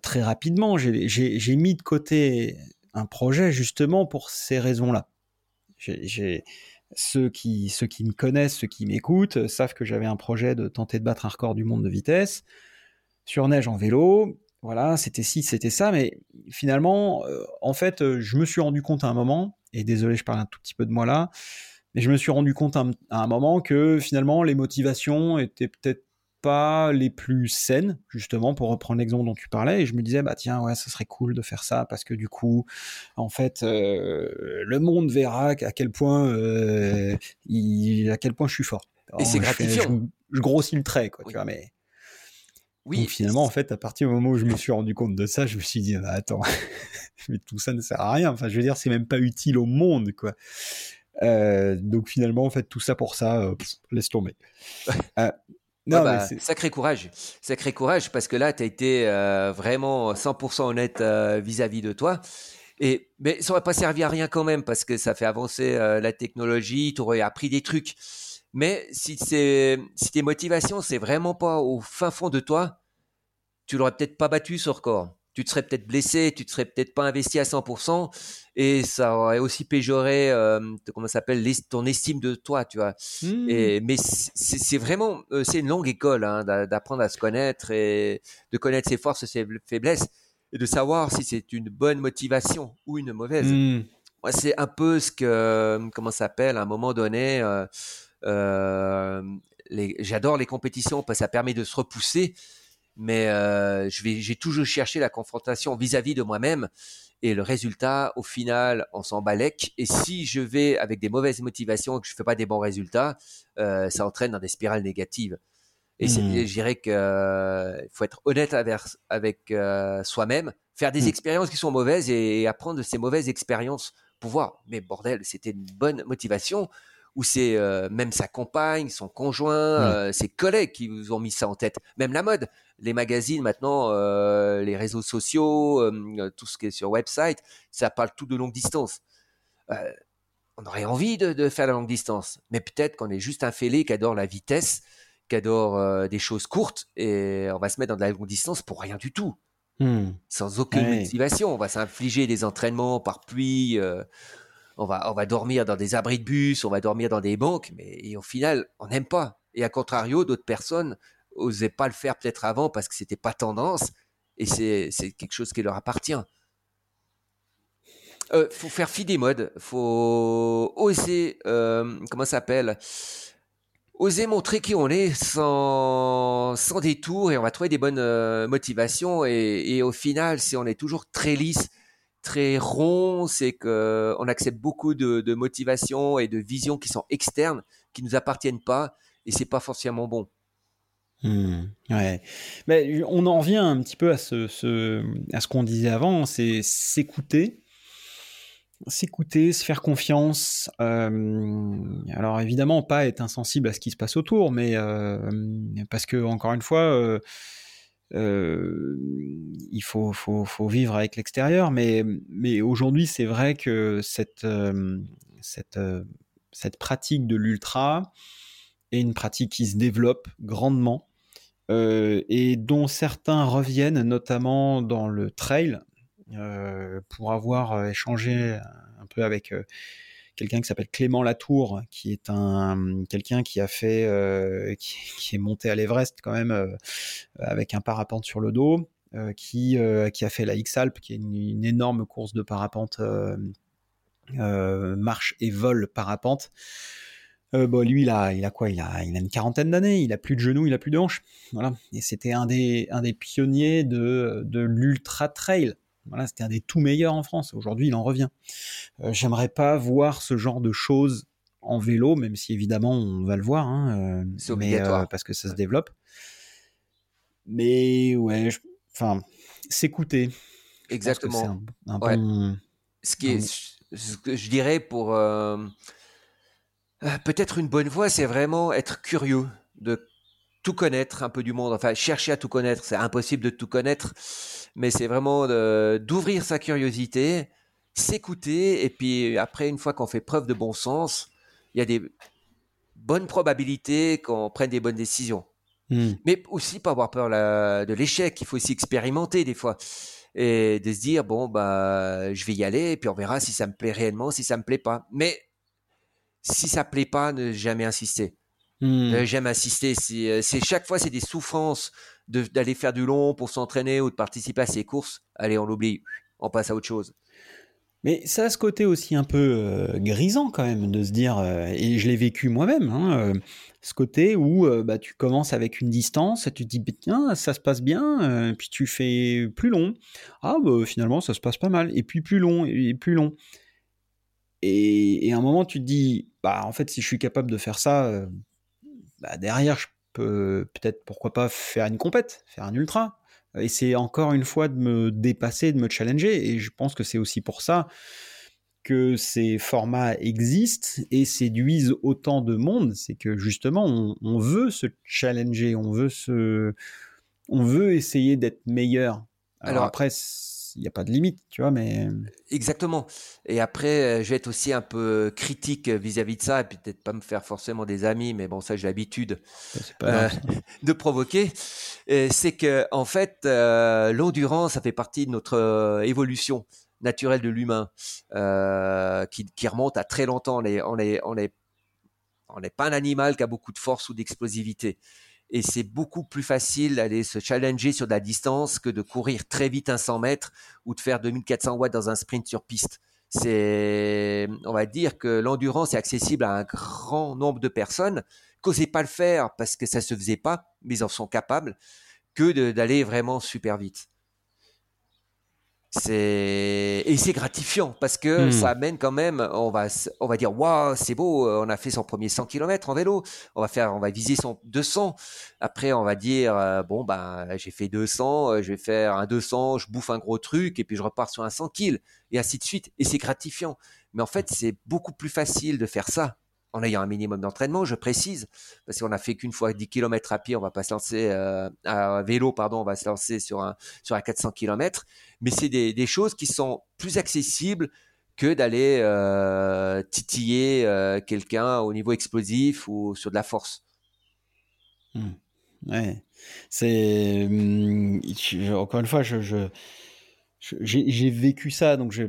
très rapidement, j'ai mis de côté un projet justement pour ces raisons-là. J'ai ceux qui, ceux qui me connaissent, ceux qui m'écoutent, savent que j'avais un projet de tenter de battre un record du monde de vitesse sur neige en vélo voilà, c'était ci, c'était ça, mais finalement, euh, en fait, euh, je me suis rendu compte à un moment, et désolé, je parle un tout petit peu de moi là, mais je me suis rendu compte à un, moment que finalement, les motivations étaient peut-être pas les plus saines, justement, pour reprendre l'exemple dont tu parlais, et je me disais, bah tiens, ouais, ça serait cool de faire ça, parce que du coup, en fait, euh, le monde verra à quel point, il, à quel point je suis fort. et c'est gratifiant. Je, grossis le trait, quoi, tu vois, mais oui. finalement, en fait, à partir du moment où je me suis rendu compte de ça, je me suis dit, bah, attends, mais tout ça ne sert à rien. Enfin, je veux dire, c'est même pas utile au monde, quoi. Euh, donc finalement, en fait, tout ça pour ça, euh, laisse tomber. Euh, non, bah, sacré courage, sacré courage, parce que là, tu as été vraiment 100% honnête vis-à-vis de toi. Et mais ça aurait pas servi à rien quand même, parce que ça fait avancer la technologie, tu aurais appris des trucs. Mais si, si tes motivations, c'est vraiment pas au fin fond de toi, tu l'aurais peut-être pas battu ce record. tu te serais peut-être blessé, tu te serais peut-être pas investi à 100%, et ça aurait aussi péjoré, euh, comment s'appelle, ton estime de toi, tu vois. Mmh. Et, mais c'est vraiment, euh, c'est une longue école hein, d'apprendre à se connaître et de connaître ses forces, ses faiblesses, et de savoir si c'est une bonne motivation ou une mauvaise. Mmh. Moi, c'est un peu ce que, comment s'appelle, à un moment donné, euh, euh j'adore les compétitions parce que ça permet de se repousser mais euh, j'ai toujours cherché la confrontation vis-à-vis de moi-même. Et le résultat, au final, on s'en balèque. Et si je vais avec des mauvaises motivations et que je fais pas des bons résultats, euh, ça entraîne dans des spirales négatives. Et mmh. je dirais qu'il euh, faut être honnête avec, avec soi-même, faire des mmh. expériences qui sont mauvaises et, apprendre de ces mauvaises expériences pour voir. Mais bordel, c'était une bonne motivation ou c'est même sa compagne, son conjoint, mmh. ses collègues qui vous ont mis ça en tête. Même la mode les magazines maintenant, euh, les réseaux sociaux, euh, tout ce qui est sur website, ça parle tout de longue distance. Euh, on aurait envie de, faire la longue distance, mais peut-être qu'on est juste un fêlé qui adore la vitesse, qui adore des choses courtes, et on va se mettre dans de la longue distance pour rien du tout, hmm. sans aucune motivation. On va s'infliger des entraînements par pluie. On va, dormir dans des abris de bus, on va dormir dans des banques, mais au final, on n'aime pas. Et à contrario, d'autres personnes osaient pas le faire peut-être avant parce que c'était pas tendance et c'est quelque chose qui leur appartient. Euh, faut faire fi des modes, faut oser, euh, comment s'appelle? Oser montrer qui on est sans, détour et on va trouver des bonnes euh, motivations et, au final, si on est toujours très lisse, très rond, c'est que on accepte beaucoup de, motivations et de visions qui sont externes, qui nous appartiennent pas et c'est pas forcément bon. Mmh, ouais. Mais on en revient un petit peu à ce, à ce qu'on disait avant, c'est s'écouter, s'écouter, se faire confiance. Euh, alors évidemment, pas être insensible à ce qui se passe autour, mais euh, parce que encore une fois, euh il faut, vivre avec l'extérieur. Mais, aujourd'hui, c'est vrai que cette, pratique de l'ultra est une pratique qui se développe grandement et dont certains reviennent notamment dans le trail pour avoir échangé un peu avec quelqu'un qui s'appelle Clément Latour, qui est un quelqu'un qui a fait, qui, est monté à l'Everest quand même avec un parapente sur le dos, qui qui a fait la X-Alp, qui est une, énorme course de parapente, marche et vol parapente. Euh, bon, lui, il a, il a quoi? Il a, a une quarantaine d'années, il a plus de genoux, il a plus de hanches. Voilà. Et c'était un des, un des pionniers de, de l'ultra trail. Voilà, c'était un des tout meilleurs en France. Aujourd'hui, il en revient. Euh, J'aimerais pas voir ce genre de choses en vélo, même si évidemment on va le voir, hein, euh, mais, euh, parce que ça se développe. Mais ouais, enfin, s'écouter. Exactement. Un, bon, ce qui est, ce que je dirais pour euh, peut-être une bonne voie, c'est vraiment être curieux de tout connaître un peu du monde. Enfin, chercher à tout connaître, c'est impossible de tout connaître, mais c'est vraiment d'ouvrir sa curiosité, s'écouter, et puis après, une fois qu'on fait preuve de bon sens, il y a des bonnes probabilités qu'on prenne des bonnes décisions. Hmm. Mais aussi pas avoir peur de l'échec. Il faut aussi expérimenter des fois et de se dire bon bah je vais y aller et puis on verra si ça me plaît réellement, si ça me plaît pas. Mais si ça plaît pas, ne jamais insister. Hmm. Ne jamais insister. Euh, c'est chaque fois, c'est des souffrances d'aller faire du long pour s'entraîner ou de participer à ces courses. Allez, on l'oublie. On passe à autre chose. Mais ça a ce côté aussi un peu euh, grisant quand même de se dire, euh, et je l'ai vécu moi-même, hein, ce côté où bah, tu commences avec une distance, tu te dis, bah, tiens, ça se passe bien, puis tu fais plus long. Ah, bah, finalement, ça se passe pas mal. Et puis plus long, et plus long. Et, à un moment, tu te dis, bah, en fait, si je suis capable de faire ça, euh, bah, derrière, je peux peut-être, pourquoi pas, faire une compète, faire un ultra. Et c'est encore une fois de me dépasser, de me challenger. Et je pense que c'est aussi pour ça que ces formats existent et séduisent autant de monde. C'est que justement, on, veut se challenger, on veut se, on veut essayer d'être meilleur. Alors, après, il n'y a pas de limite, tu vois, mais... Exactement. Et après, je vais être aussi un peu critique vis-à-vis de ça, et peut-être pas me faire forcément des amis, mais bon, ça, j'ai l'habitude de provoquer. C'est que, en fait, l'endurance, ça fait partie de notre évolution naturelle de l'humain, qui, qui, remonte à très longtemps. On est, on est, on est, on n'est pas un animal qui a beaucoup de force ou d'explosivité et c'est beaucoup plus facile d'aller se challenger sur de la distance que de courir très vite un 100 mètres ou de faire 2400 watts dans un sprint sur piste. C'est, on va dire que l'endurance est accessible à un grand nombre de personnes qui n'osaient pas le faire parce que ça se faisait pas, mais ils en sont capables que d'aller vraiment super vite c'est et c'est gratifiant parce que hmm. ça amène quand même on va on va dire waouh c'est beau on a fait son premier 100 km en vélo. On va faire on va viser son 200 après on va dire euh, bon ben j'ai fait 200 euh, je vais faire un 200 je bouffe un gros truc et puis je repars sur un 100 kg et ainsi de suite. Et c'est gratifiant. Mais en fait c'est beaucoup plus facile de faire ça en ayant un minimum d'entraînement, je précise, parce qu'on a fait qu'une fois 10 km à pied, on va pas se lancer euh, à vélo, pardon, on va se lancer sur un sur un 400 km, mais c'est des, choses qui sont plus accessibles que d'aller euh, titiller euh, quelqu'un au niveau explosif ou sur de la force. Mmh. Ouais, c'est hum, encore une fois, je, j'ai vécu ça, donc je,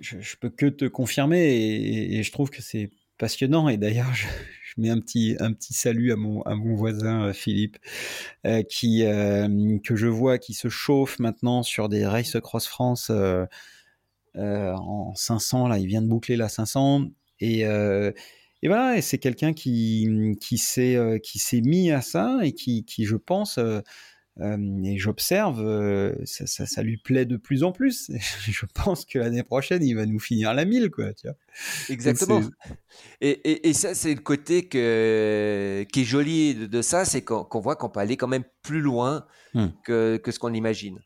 je, peux que te confirmer et je trouve que c'est passionnant. Et d'ailleurs, je, mets un petit, un petit salut à mon, à mon voisin euh, Philippe, euh, qui, euh, que je vois qui se chauffe maintenant sur des Race Cross France en 500. Là, il vient de boucler la 500. Et, et voilà, c'est quelqu'un qui, qui s'est mis à ça et qui, qui je pense, et j'observe, ça, ça, ça, lui plaît de plus en plus. je pense que l'année prochaine, il va nous finir la mille, quoi. Tu vois Exactement. Et, et, et, ça, c'est le côté que, qui est joli de, ça, c'est qu'on voit qu'on peut aller quand même plus loin mmh. que, que, ce qu'on imagine.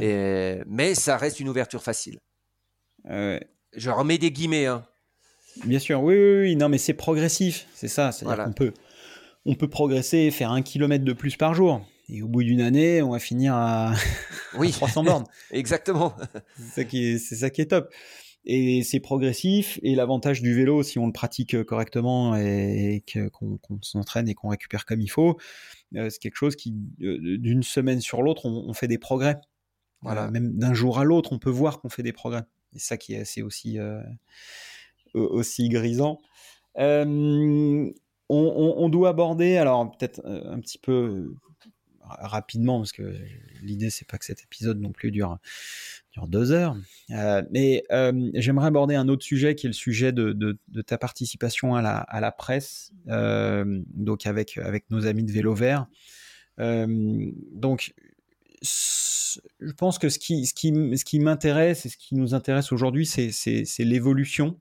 Et, mais ça reste une ouverture facile. Je remets des guillemets. Hein. Bien sûr, oui, oui, oui. Non, mais c'est progressif, c'est ça. C'est-à-dire qu'on peut, on peut progresser, faire un kilomètre de plus par jour. Et au bout d'une année, on va finir à, oui. 300 bornes. Exactement. C'est ça, qui est, c'est ça qui est top. Et c'est progressif. Et l'avantage du vélo, si on le pratique correctement et, qu'on, s'entraîne et qu'on récupère comme il faut, euh, c'est quelque chose qui, euh, d'une semaine sur l'autre, on, fait des progrès. Voilà. même d'un jour à l'autre, on peut voir qu'on fait des progrès. Et ça qui est assez aussi, euh, aussi grisant. On, on, doit aborder, alors peut-être un petit peu rapidement, parce que l'idée, c'est pas que cet épisode non plus dure, dure deux heures. Euh, mais euh, j'aimerais aborder un autre sujet qui est le sujet de, de, ta participation à la, à la presse, euh, donc avec, avec nos amis de Vélo Vert. donc, je pense que ce qui, ce qui, ce qui m'intéresse et ce qui nous intéresse aujourd'hui, c'est l'évolution.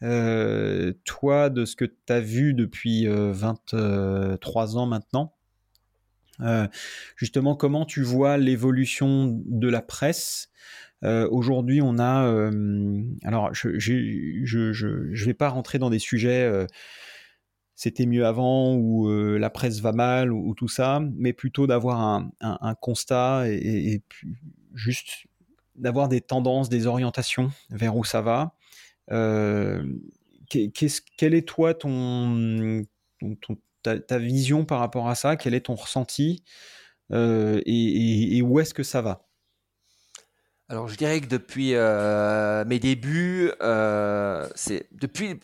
toi, de ce que tu as vu depuis 23 ans maintenant, euh, justement, comment tu vois l'évolution de la presse? Euh, Aujourd'hui, on a... Euh, alors, je ne je, je, vais pas rentrer dans des sujets c'était mieux avant ou la presse va mal ou, tout ça, mais plutôt d'avoir un, un, constat et, juste d'avoir des tendances, des orientations vers où ça va. Euh, quel est toi ton, ta, vision par rapport à ça Quel est ton ressenti euh, et, où est-ce que ça va? Alors, je dirais que depuis euh, mes débuts, euh, c'est depuis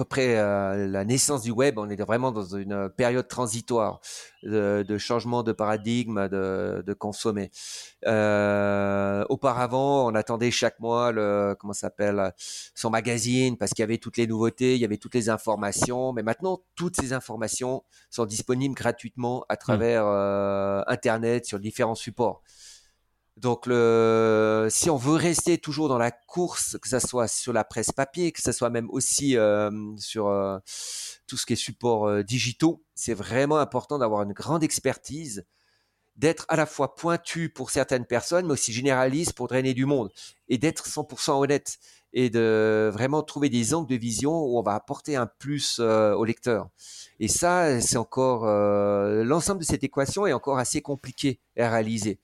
peu près euh, la naissance du web, on est vraiment dans une période transitoire de, changement de paradigme, de, consommer. Euh, auparavant, on attendait chaque mois le comment s'appelle son magazine parce qu'il y avait toutes les nouveautés, il y avait toutes les informations. Mais maintenant, toutes ces informations sont disponibles gratuitement à travers mmh. euh, Internet sur différents supports. Donc, le, si on veut rester toujours dans la course, que ce soit sur la presse papier, que ce soit même aussi euh, sur euh, tout ce qui est support euh, digitaux, c'est vraiment important d'avoir une grande expertise, d'être à la fois pointu pour certaines personnes, mais aussi généraliste pour drainer du monde, et d'être 100% honnête, et de vraiment trouver des angles de vision où on va apporter un plus au lecteur. Et ça, c'est encore l'ensemble de cette équation est encore assez compliqué à réaliser.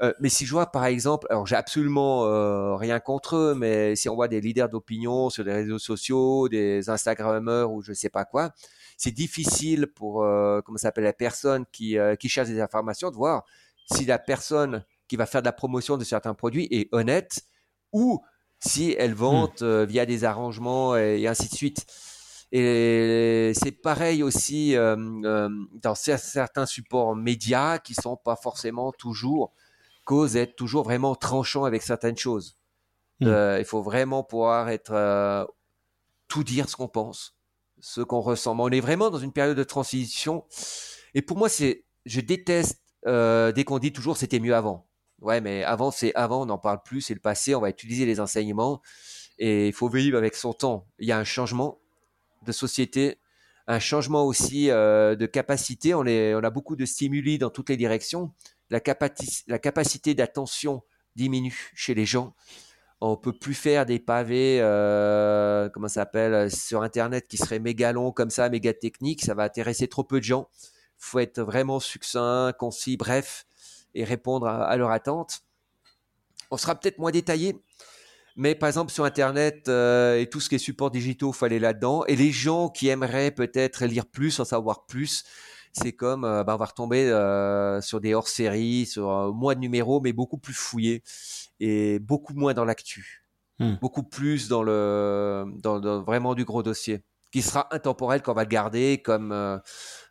Euh, mais si je vois par exemple, alors j'ai absolument euh, rien contre eux, mais si on voit des leaders d'opinion sur les réseaux sociaux, des Instagrammeurs ou je sais pas quoi, c'est difficile pour euh, comment s'appelle la personne qui, qui cherche des informations de voir si la personne qui va faire de la promotion de certains produits est honnête ou si elle vante hmm. via des arrangements et, ainsi de suite. Et c'est pareil aussi dans certains supports médias qui sont pas forcément toujours cause être toujours vraiment tranchant avec certaines choses. Hmm. Euh, il faut vraiment pouvoir être euh, tout dire ce qu'on pense, ce qu'on ressent. Mais on est vraiment dans une période de transition. Et pour moi, c'est, je déteste euh, dès qu'on dit toujours c'était mieux avant. Ouais, mais avant, c'est avant, on n'en parle plus, c'est le passé, on va utiliser les enseignements et il faut vivre avec son temps. Il y a un changement de société, un changement aussi de capacité. On, est, on a beaucoup de stimuli dans toutes les directions la, capacité d'attention diminue chez les gens. On peut plus faire des pavés, euh, comment ça s'appelle, sur Internet qui seraient méga longs comme ça, méga techniques. Ça va intéresser trop peu de gens. faut être vraiment succinct, concis, bref, et répondre à, leur attente. On sera peut-être moins détaillé, mais par exemple sur Internet euh, et tout ce qui est support digitaux, il faut aller là-dedans. Et les gens qui aimeraient peut-être lire plus, en savoir plus, c'est comme euh, bah, on va retomber euh, sur des hors-séries, sur un mois de numéros, mais beaucoup plus fouillés et beaucoup moins dans l'actu, hmm. beaucoup plus dans le dans, vraiment du gros dossier, qui sera intemporel qu'on va le garder comme euh,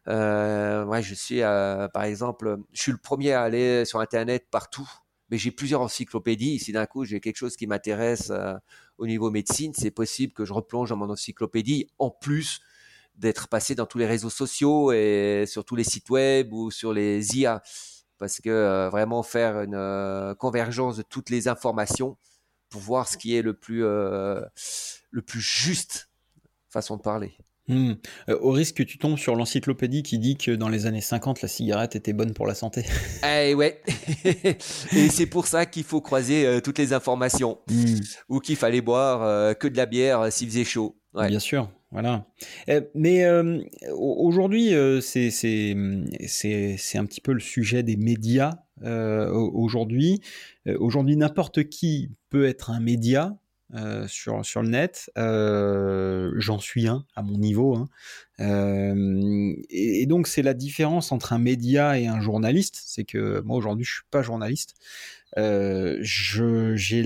euh je suis par exemple, je suis le premier à aller sur internet partout, mais j'ai plusieurs encyclopédies. Si d'un coup j'ai quelque chose qui m'intéresse au niveau médecine, c'est possible que je replonge dans mon encyclopédie en plus d'être passé dans tous les réseaux sociaux et sur tous les sites web ou sur les IA parce que euh, vraiment faire une euh, convergence de toutes les informations pour voir ce qui est le plus euh, le plus juste façon de parler. Hmm. au risque que tu tombes sur l'encyclopédie qui dit que dans les années 50, la cigarette était bonne pour la santé. Eh ouais. Et c'est pour ça qu'il faut croiser toutes les informations. Hmm. Ou qu'il fallait boire que de la bière s'il faisait chaud. Bien sûr. Voilà. Eh, mais euh, aujourd'hui, euh, c'est un petit peu le sujet des médias. Euh, aujourd'hui, aujourd'hui, n'importe qui peut être un média sur, sur le net. J'en suis un à mon niveau. Hein. Et, donc, c'est la différence entre un média et un journaliste. C'est que moi, aujourd'hui, je suis pas journaliste. J'ai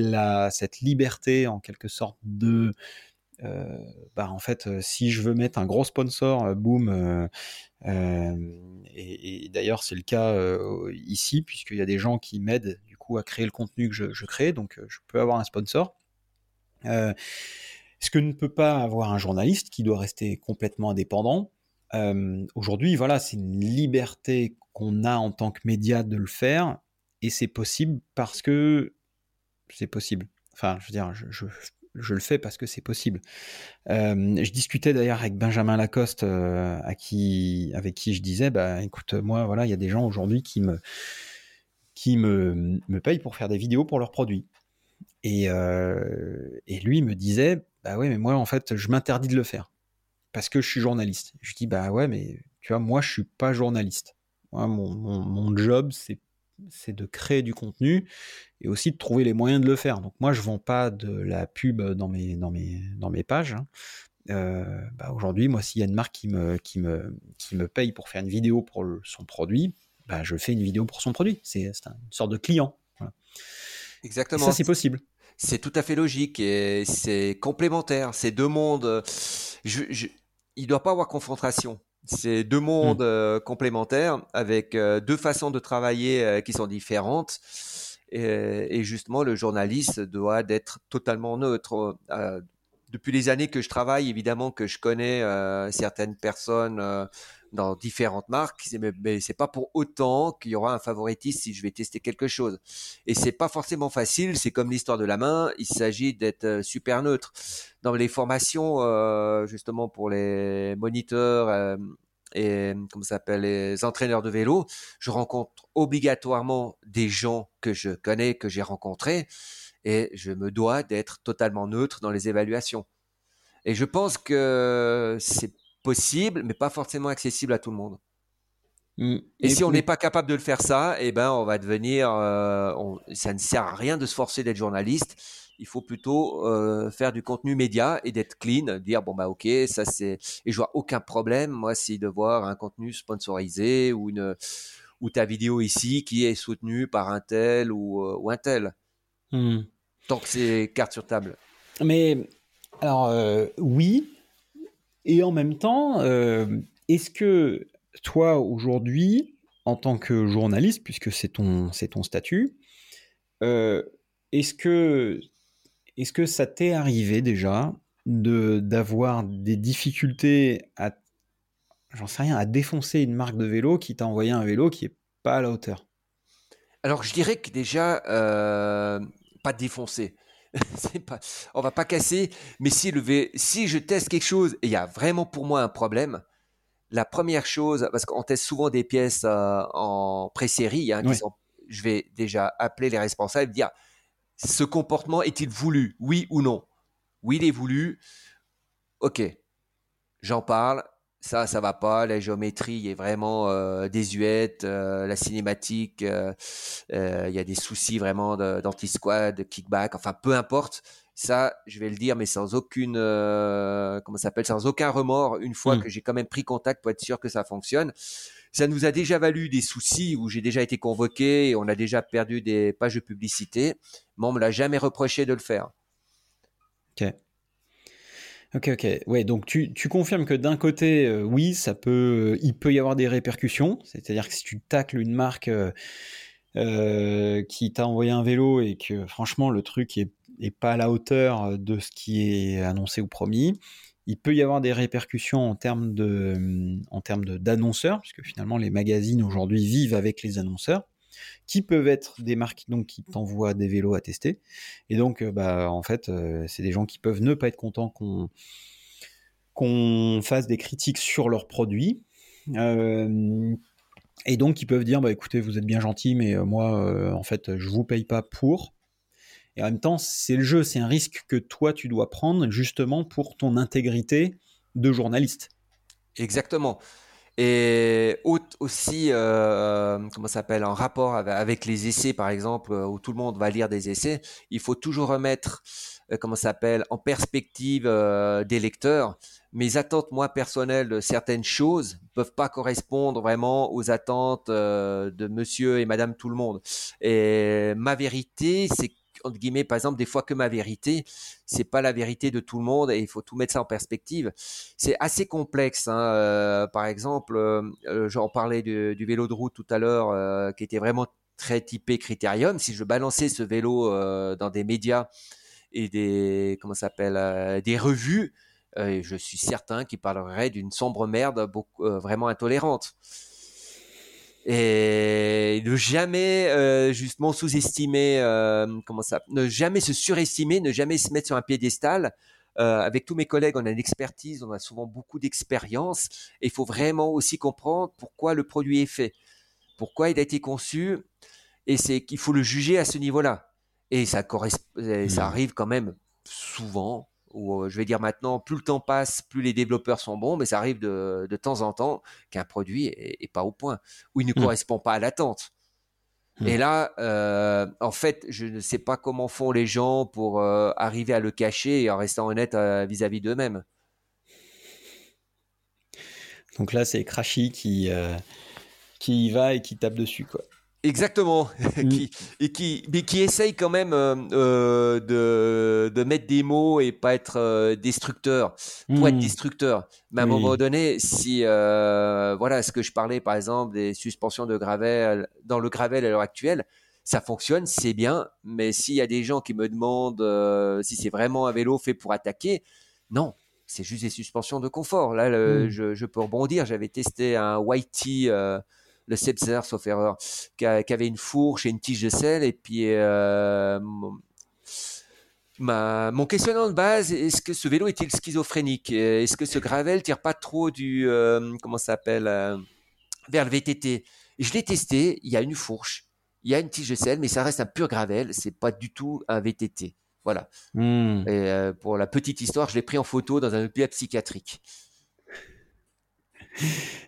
cette liberté, en quelque sorte, de euh, bah en fait, euh, si je veux mettre un gros sponsor, euh, boom. et, d'ailleurs, c'est le cas ici, puisqu'il y a des gens qui m'aident du coup à créer le contenu que je, crée, donc je peux avoir un sponsor. ce que ne peut pas avoir un journaliste qui doit rester complètement indépendant. Aujourd'hui, voilà, c'est une liberté qu'on a en tant que média de le faire, et c'est possible parce que c'est possible. Enfin, je veux dire, je le fais parce que c'est possible. Je discutais d'ailleurs avec Benjamin Lacoste, avec qui je disais, bah écoute, moi voilà, il y a des gens aujourd'hui qui me payent pour faire des vidéos pour leurs produits. Et, lui me disait, bah ouais, mais moi en fait, je m'interdis de le faire parce que je suis journaliste. Je dis, bah ouais, mais tu vois, moi je suis pas journaliste. Mon job, c'est c'est de créer du contenu et aussi de trouver les moyens de le faire. Donc moi, je vends pas de la pub dans mes, dans mes, dans mes pages. Hein. Euh, bah, aujourd'hui, moi, s'il y a une marque qui me, qui, me, qui me paye pour faire une vidéo pour son produit, bah, je fais une vidéo pour son produit. C'est une sorte de client. Exactement. ça, c'est possible. C'est tout à fait logique et c'est complémentaire. C'est deux mondes. Je, il ne doit pas avoir confrontation. C'est deux mondes mmh. euh, complémentaires avec euh, deux façons de travailler euh, qui sont différentes. Et, justement, le journaliste doit être totalement neutre. depuis les années que je travaille, évidemment que je connais certaines personnes dans différentes marques, mais, c'est pas pour autant qu'il y aura un favoritisme si je vais tester quelque chose. Et c'est pas forcément facile. C'est comme l'histoire de la main. Il s'agit d'être euh, super neutre. Dans les formations, euh, justement pour les moniteurs euh, et comment ça s'appelle les entraîneurs de vélo, je rencontre obligatoirement des gens que je connais, que j'ai rencontrés, et je me dois d'être totalement neutre dans les évaluations. Et je pense que c'est possible, mais pas forcément accessible à tout le monde. Mm. Et, si on n'est pas capable de le faire ça, eh ben, on va devenir. ça ne sert à rien de se forcer d'être journaliste il faut plutôt euh, faire du contenu média et d'être clean, dire bon bah ok, ça c'est et je vois aucun problème moi si de voir un contenu sponsorisé ou une ou ta vidéo ici qui est soutenue par un tel ou, euh, un tel. Hmm. Tant que c'est carte sur table. Mais alors euh, oui et en même temps, est-ce que toi aujourd'hui en tant que journaliste, puisque c'est ton, ton statut, est-ce que est-ce que ça t'est arrivé déjà de d'avoir des difficultés à j'en sais rien à défoncer une marque de vélo qui t'a envoyé un vélo qui est pas à la hauteur? Alors je dirais que déjà euh, pas défoncer. pas, on va pas casser, mais si, le si je teste quelque chose et il y a vraiment pour moi un problème, la première chose, parce qu'on teste souvent des pièces euh, en pré-série, hein, je vais déjà appeler les responsables, dire ce comportement est-il voulu? Oui ou non? Oui, il est voulu. Ok, j'en parle. Ça, ça va pas. La géométrie est vraiment euh, désuète. Euh, la cinématique, euh, il y a des soucis vraiment d'anti-squad, de kickback. Enfin, peu importe. Ça, je vais le dire, mais sans aucune, comment s'appelle, sans aucun remords. Une fois hmm. que j'ai quand même pris contact pour être sûr que ça fonctionne. Ça nous a déjà valu des soucis où j'ai déjà été convoqué et on a déjà perdu des pages de publicité, mais on me l'a jamais reproché de le faire. Ok. Ok, ok. Ouais, donc tu, confirmes que d'un côté, euh, oui, ça peut, il peut y avoir des répercussions. C'est-à-dire que si tu tacles une marque euh, euh, qui t'a envoyé un vélo et que franchement le truc est, pas à la hauteur de ce qui est annoncé ou promis, il peut y avoir des répercussions en termes termes d'annonceurs, puisque finalement les magazines aujourd'hui vivent avec les annonceurs, qui peuvent être des marques donc qui t'envoient des vélos à tester, et donc euh, bah en fait euh, c'est des gens qui peuvent ne pas être contents qu'on qu'on fasse des critiques sur leurs produits. Euh, et donc ils peuvent dire bah écoutez vous êtes bien gentil mais moi en fait je vous paye pas pour et en même temps, c'est le jeu, c'est un risque que toi, tu dois prendre justement pour ton intégrité de journaliste. Exactement. Et aussi, euh, comment s'appelle, en rapport avec les essais, par exemple, où tout le monde va lire des essais, il faut toujours remettre, euh, comment s'appelle, en perspective euh, des lecteurs. Mes attentes, moi, personnelles de certaines choses peuvent pas correspondre vraiment aux attentes de monsieur et madame tout le monde. Et ma vérité, c'est entre guillemets, par exemple, des fois que ma vérité, c'est pas la vérité de tout le monde et il faut tout mettre ça en perspective. C'est assez complexe. Hein. Euh, par exemple, euh, euh, j'en parlais du, vélo de route tout à l'heure, qui était vraiment très typé Critérium. Si je balançais ce vélo dans des médias et des comment s'appelle des revues, je suis certain qu'ils parleraient d'une sombre merde vraiment intolérante et ne jamais euh, justement sous-estimer euh, comment ça ne jamais se surestimer ne jamais se mettre sur un piédestal euh, avec tous mes collègues on a une expertise on a souvent beaucoup d'expérience et il faut vraiment aussi comprendre pourquoi le produit est fait pourquoi il a été conçu et c'est qu'il faut le juger à ce niveau-là et ça correspond ça mmh. arrive quand même souvent ou je vais dire maintenant, plus le temps passe, plus les développeurs sont bons, mais ça arrive de, de temps en temps qu'un produit est, pas au point, ou il ne mmh. correspond pas à l'attente. Mmh. Et là, euh, en fait, je ne sais pas comment font les gens pour arriver à le cacher et en restant honnête vis-à-vis d'eux-mêmes. Donc là, c'est Crashy qui, qui y va et qui tape dessus, quoi. Exactement, mm. qui, et qui, mais qui essaye quand même euh, euh, de, de, mettre des mots et pas être euh, destructeur, pour être mm. destructeur. Mais à un moment donné, si voilà ce que je parlais par exemple des suspensions de gravel dans le gravel à l'heure actuelle, ça fonctionne, c'est bien. Mais s'il y a des gens qui me demandent si c'est vraiment un vélo fait pour attaquer, non, c'est juste des suspensions de confort. Là, mm. je, je, peux rebondir. J'avais testé un Whitey le Sebzer, sauf erreur, qui, avait une fourche et une tige de sel. Et puis, euh, ma, mon questionnement de base, est-ce que ce vélo est-il schizophrénique? Est-ce que ce gravel tire pas trop du, euh, comment ça s'appelle, euh, vers le VTT Je l'ai testé, il y a une fourche, il y a une tige de sel, mais ça reste un pur gravel, c'est pas du tout un VTT. Voilà. Hmm. Et pour la petite histoire, je l'ai pris en photo dans un hôpital psychiatrique.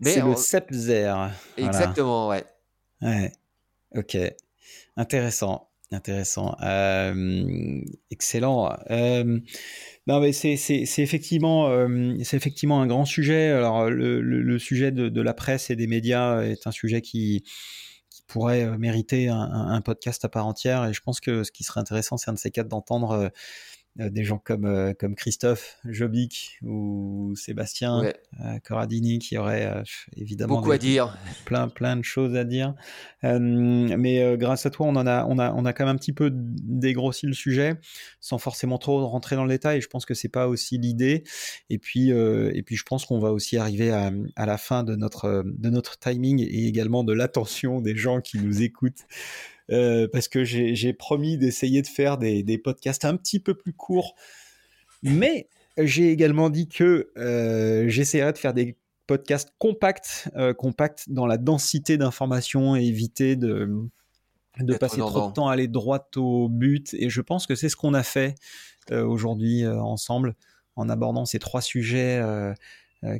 C'est le Sepzer. Exactement, ouais. Ouais. Ok. Intéressant. Intéressant. excellent. non, mais c'est effectivement, c'est effectivement un grand sujet. Alors, le, sujet de, la presse et des médias est un sujet qui, pourrait mériter un, un, podcast à part entière. Et je pense que ce qui serait intéressant, c'est un de ces quatre d'entendre euh, des gens comme, euh, comme Christophe Jobic ou Sébastien euh, Corradini qui auraient évidemment beaucoup à dire, plein plein de choses à dire. mais grâce à toi, on en a on a on a quand même un petit peu dégrossi le sujet sans forcément trop rentrer dans le détail. Je pense que c'est pas aussi l'idée. Et puis et puis je pense qu'on va aussi arriver à, à la fin de notre de notre timing et également de l'attention des gens qui nous écoutent. Euh, parce que j'ai promis d'essayer de faire des, podcasts un petit peu plus courts. Mais j'ai également dit que euh, j'essaierai de faire des podcasts compacts, euh, compacts dans la densité d'informations et éviter de, de passer trop de temps à aller droit au but. Et je pense que c'est ce qu'on a fait aujourd'hui ensemble en abordant ces trois sujets euh,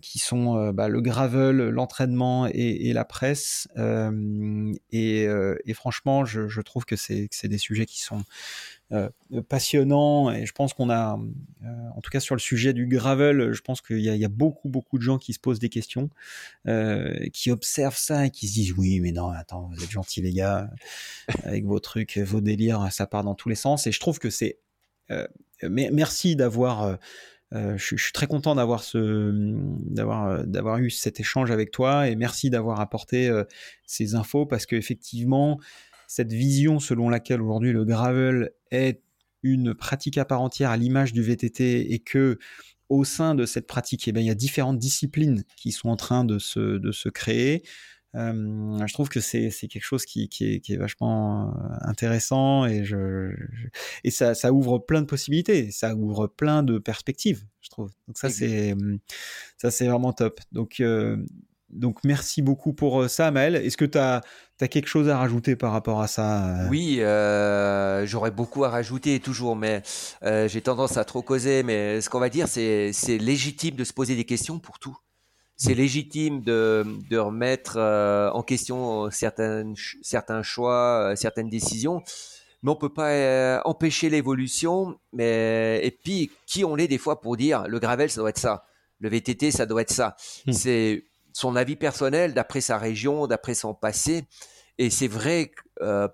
qui sont euh, bah, le gravel, l'entraînement et, la presse. Euh, et, franchement, je, trouve que c'est des sujets qui sont passionnants et je pense qu'on a, en tout cas sur le sujet du gravel, je pense qu'il y, a beaucoup beaucoup de gens qui se posent des questions, qui observent ça et qui se disent oui mais non attends vous êtes gentils les gars avec vos trucs, vos délires, ça part dans tous les sens et je trouve que c'est merci d'avoir euh, je, suis très content euh, d'avoir eu cet échange avec toi et merci d'avoir apporté euh, ces infos parce qu'effectivement, cette vision selon laquelle aujourd'hui le gravel est une pratique à part entière à l'image du VTT et que au sein de cette pratique, eh bien, il y a différentes disciplines qui sont en train de se créer. Euh, je trouve que c'est quelque chose qui, qui, est, qui, est, vachement euh, intéressant et, je, et ça, ça, ouvre plein de possibilités, ça ouvre plein de perspectives, je trouve. Donc ça c'est ça c'est vraiment top. Donc euh, donc merci beaucoup pour ça, Maël. Est-ce que tu as, as, quelque chose à rajouter par rapport à ça Oui, euh, j'aurais beaucoup à rajouter toujours, mais euh, j'ai tendance à trop causer. Mais ce qu'on va dire, c'est légitime de se poser des questions pour tout c'est légitime de, de remettre euh, en question certains, certains choix, euh, certaines décisions, mais on peut pas euh, empêcher l'évolution. Mais et puis qui on est des fois pour dire le gravel ça doit être ça, le VTT ça doit être ça. Hmm. C'est son avis personnel d'après sa région, d'après son passé. Et c'est vrai,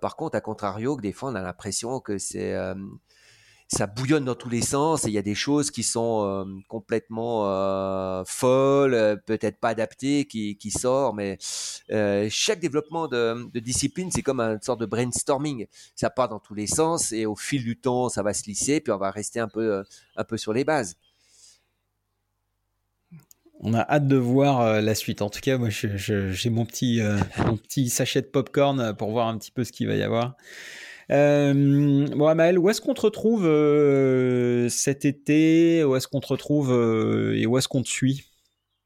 par contre, à contrario, que des fois on a l'impression que c'est ça bouillonne dans tous les sens et il y a des choses qui sont euh, complètement euh, folles, euh, peut-être pas adaptées, qui, sortent, mais chaque développement de, de discipline, c'est comme une sorte de brainstorming. Ça part dans tous les sens et au fil du temps, ça va se lisser, puis on va rester un peu, un peu sur les bases. On a hâte de voir la suite. En tout cas, moi, j'ai mon petit, mon petit sachet de popcorn pour voir un petit peu ce qu'il va y avoir. Euh, bon, Amael, où est-ce qu'on te retrouve euh, cet été? Où est-ce qu'on te retrouve euh, et où est-ce qu'on te suit?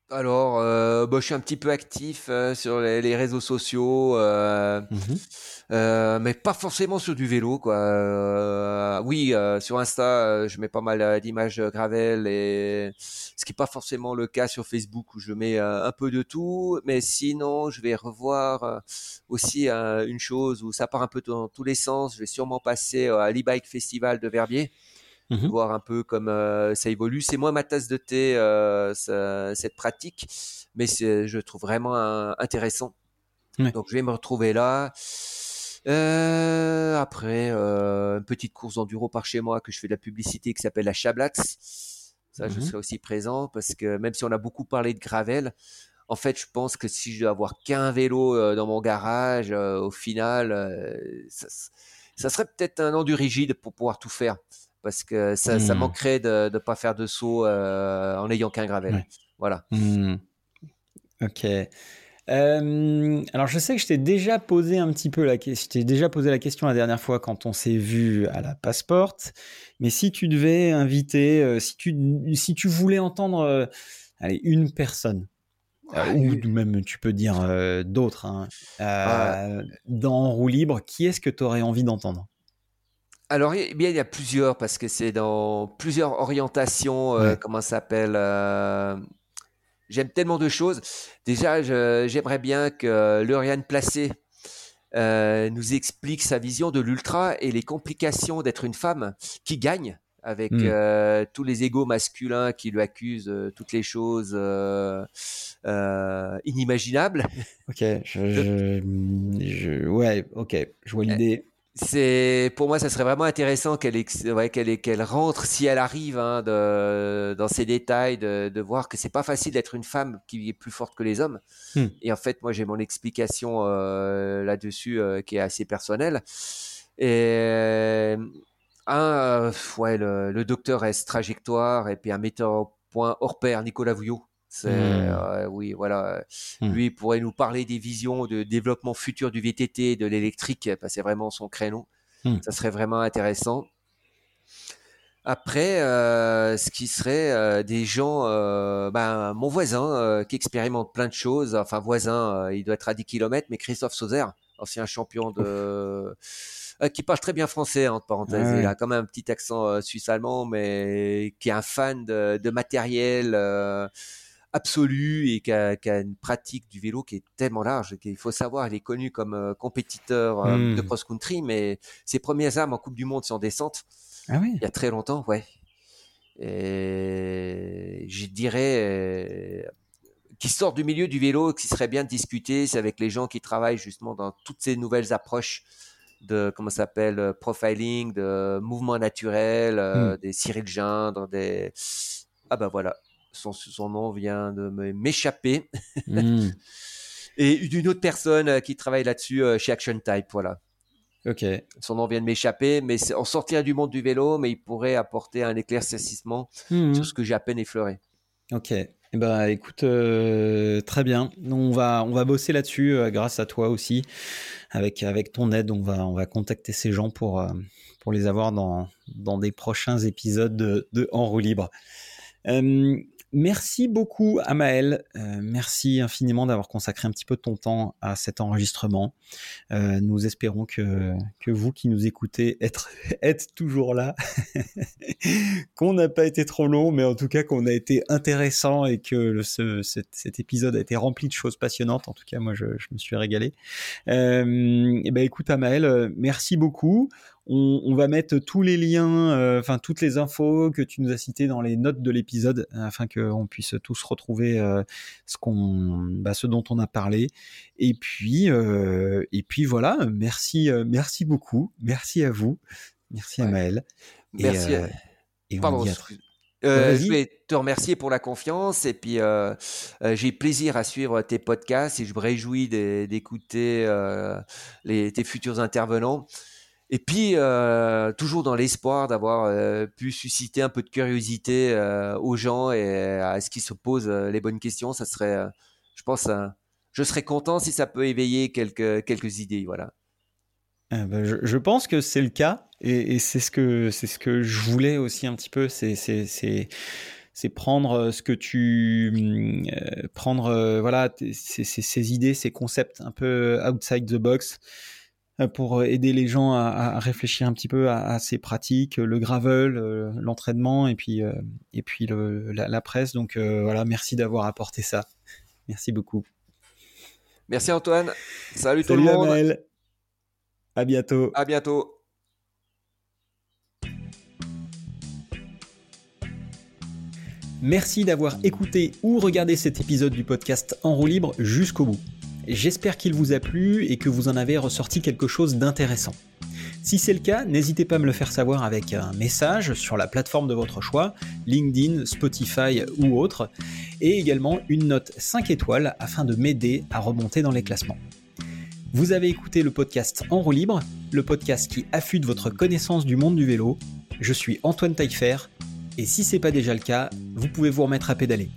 Alors, euh, bah, je suis un petit peu actif euh, sur les, réseaux sociaux, euh, mhm. mais pas forcément sur du vélo, quoi. oui, sur Insta, je mets pas mal d'images gravel, et ce qui n'est pas forcément le cas sur Facebook où je mets un peu de tout. Mais sinon, je vais revoir aussi une chose où ça part un peu dans tous les sens. Je vais sûrement passer à l'e-bike festival de Verbier. Mmh voir un peu comme euh, ça évolue. C'est moins ma tasse de thé, euh, cette pratique, mais je trouve vraiment intéressant. Donc je vais me retrouver là. Euh, après, une petite course d'enduro par chez moi que je fais de la publicité qui s'appelle la Chablatz. Ça, je mmh serai aussi présent parce que même si on a beaucoup parlé de gravel, en fait, je pense que si je dois avoir qu'un vélo dans mon garage, au final, ça, ça, serait peut-être un endu rigide pour pouvoir tout faire parce que ça, ça hmm. manquerait de ne pas faire de saut euh, en n'ayant qu'un gravel. Voilà. Hmm. Ok. Euh, alors je sais que je t'ai déjà posé un petit peu la question, je déjà posé la question la dernière fois quand on s'est vu à la Passport, mais si tu devais inviter, euh, si tu si tu voulais entendre, allez une personne, ou même tu peux dire d'autres, hein, dans roue libre, qui est-ce que tu aurais envie d'entendre? Alors, eh bien, il y a plusieurs, parce que c'est dans plusieurs orientations, euh, comment ça s'appelle euh, j'aime tellement de choses. Déjà, j'aimerais bien que Lauriane Placé euh, nous explique sa vision de l'ultra et les complications d'être une femme qui gagne avec hmm. euh, tous les égaux masculins qui lui accusent euh, toutes les choses euh, inimaginables. Ok, je, je, ouais, ok, je vois l'idée c'est pour moi ça serait vraiment intéressant qu'elle ouais, qu'elle qu'elle rentre si elle arrive hein, de, dans ces détails de, de voir que c'est pas facile d'être une femme qui est plus forte que les hommes. Hmm. et en fait moi j'ai mon explication euh, là-dessus euh, qui est assez personnelle. Et euh, un ouais le, le, docteur S trajectoire et puis un metteur au point hors pair Nicolas Vouillot Mmh. Euh, oui, voilà. Mmh. Lui pourrait nous parler des visions de développement futur du VTT, de l'électrique. c'est vraiment son créneau. Mmh. Ça serait vraiment intéressant. Après, euh, ce qui serait euh, des gens, ben, mon voisin qui expérimente plein de choses, enfin voisin, il doit être à 10 km, mais Christophe Sauzer, ancien champion de... qui parle très bien français, entre parenthèses. Il a quand même un petit accent suisse-allemand, mais qui est un fan de, de matériel absolu et qui a, une pratique du vélo qui est tellement large qu'il faut savoir, il est connu comme euh, compétiteur euh, de hmm. cross-country, mais ses premières armes en Coupe du Monde, en descente. Ah oui. Il y a très longtemps, ouais. Et je dirais euh, qui sort du milieu du vélo, qui serait bien de discuter, c'est avec les gens qui travaillent justement dans toutes ces nouvelles approches de comment s'appelle profiling, de mouvement naturel, hmm. des Cyril Gindre, des ah ben voilà, son, nom vient de m'échapper. Hmm. et d'une autre personne euh, qui travaille là-dessus euh, chez Action Type, voilà. Ok. Son nom vient de m'échapper, mais on sortirait du monde du vélo, mais il pourrait apporter un éclaircissement hmm. sur ce que j'ai à peine effleuré. Ok. Eh ben, écoute, euh, très bien. On va, on va bosser là-dessus grâce à toi aussi. Avec, avec ton aide, on va, on va contacter ces gens pour, pour les avoir dans, dans des prochains épisodes de, de En roue libre. Merci beaucoup Amael, euh, merci infiniment d'avoir consacré un petit peu de ton temps à cet enregistrement. Euh, nous espérons que, vous qui nous écoutez êtes, toujours là, qu'on n'a pas été trop long, mais en tout cas qu'on a été intéressant et que ce, cet, épisode a été rempli de choses passionnantes. En tout cas, moi je, me suis régalé. Euh, et ben écoute Amael, merci beaucoup. On, va mettre tous les liens, euh, enfin toutes les infos que tu nous as citées dans les notes de l'épisode, afin qu'on puisse tous retrouver euh, ce qu'on, bah, ce dont on a parlé. Et puis, euh, et puis voilà. Merci, merci beaucoup. Merci à vous. Merci à Maël. Merci. Et, Pardon. je voulais te remercier pour la confiance et puis j'ai plaisir à suivre tes podcasts et je me réjouis d'écouter tes futurs intervenants. Et puis, euh, toujours dans l'espoir d'avoir euh, pu susciter un peu de curiosité euh, aux gens et à ce qu'ils se posent les bonnes questions, ça serait, je pense, je serais content si ça peut éveiller quelques, quelques idées. Voilà. Ah bah, je, pense que c'est le cas et, c'est ce que c'est ce que je voulais aussi un petit peu. C'est c'est prendre ce que tu prendre voilà ces idées, ces concepts un peu outside the box pour euh, aider les gens à, réfléchir un petit peu à, ces pratiques, le gravel, euh, l'entraînement et puis et puis la, presse. Donc voilà, merci d'avoir apporté ça. Merci beaucoup. Merci Antoine. Salut, tout le monde. Amel. À bientôt. À bientôt. Merci d'avoir écouté ou regardé cet épisode du podcast En roue libre jusqu'au bout. J'espère qu'il vous a plu et que vous en avez ressorti quelque chose d'intéressant. Si c'est le cas, n'hésitez pas à me le faire savoir avec un message sur la plateforme de votre choix, LinkedIn, Spotify ou autre, et également une note 5 étoiles afin de m'aider à remonter dans les classements. Vous avez écouté le podcast En roue libre, le podcast qui affûte votre connaissance du monde du vélo. Je suis Antoine Taillefer, et si c'est pas déjà le cas, vous pouvez vous remettre à pédaler.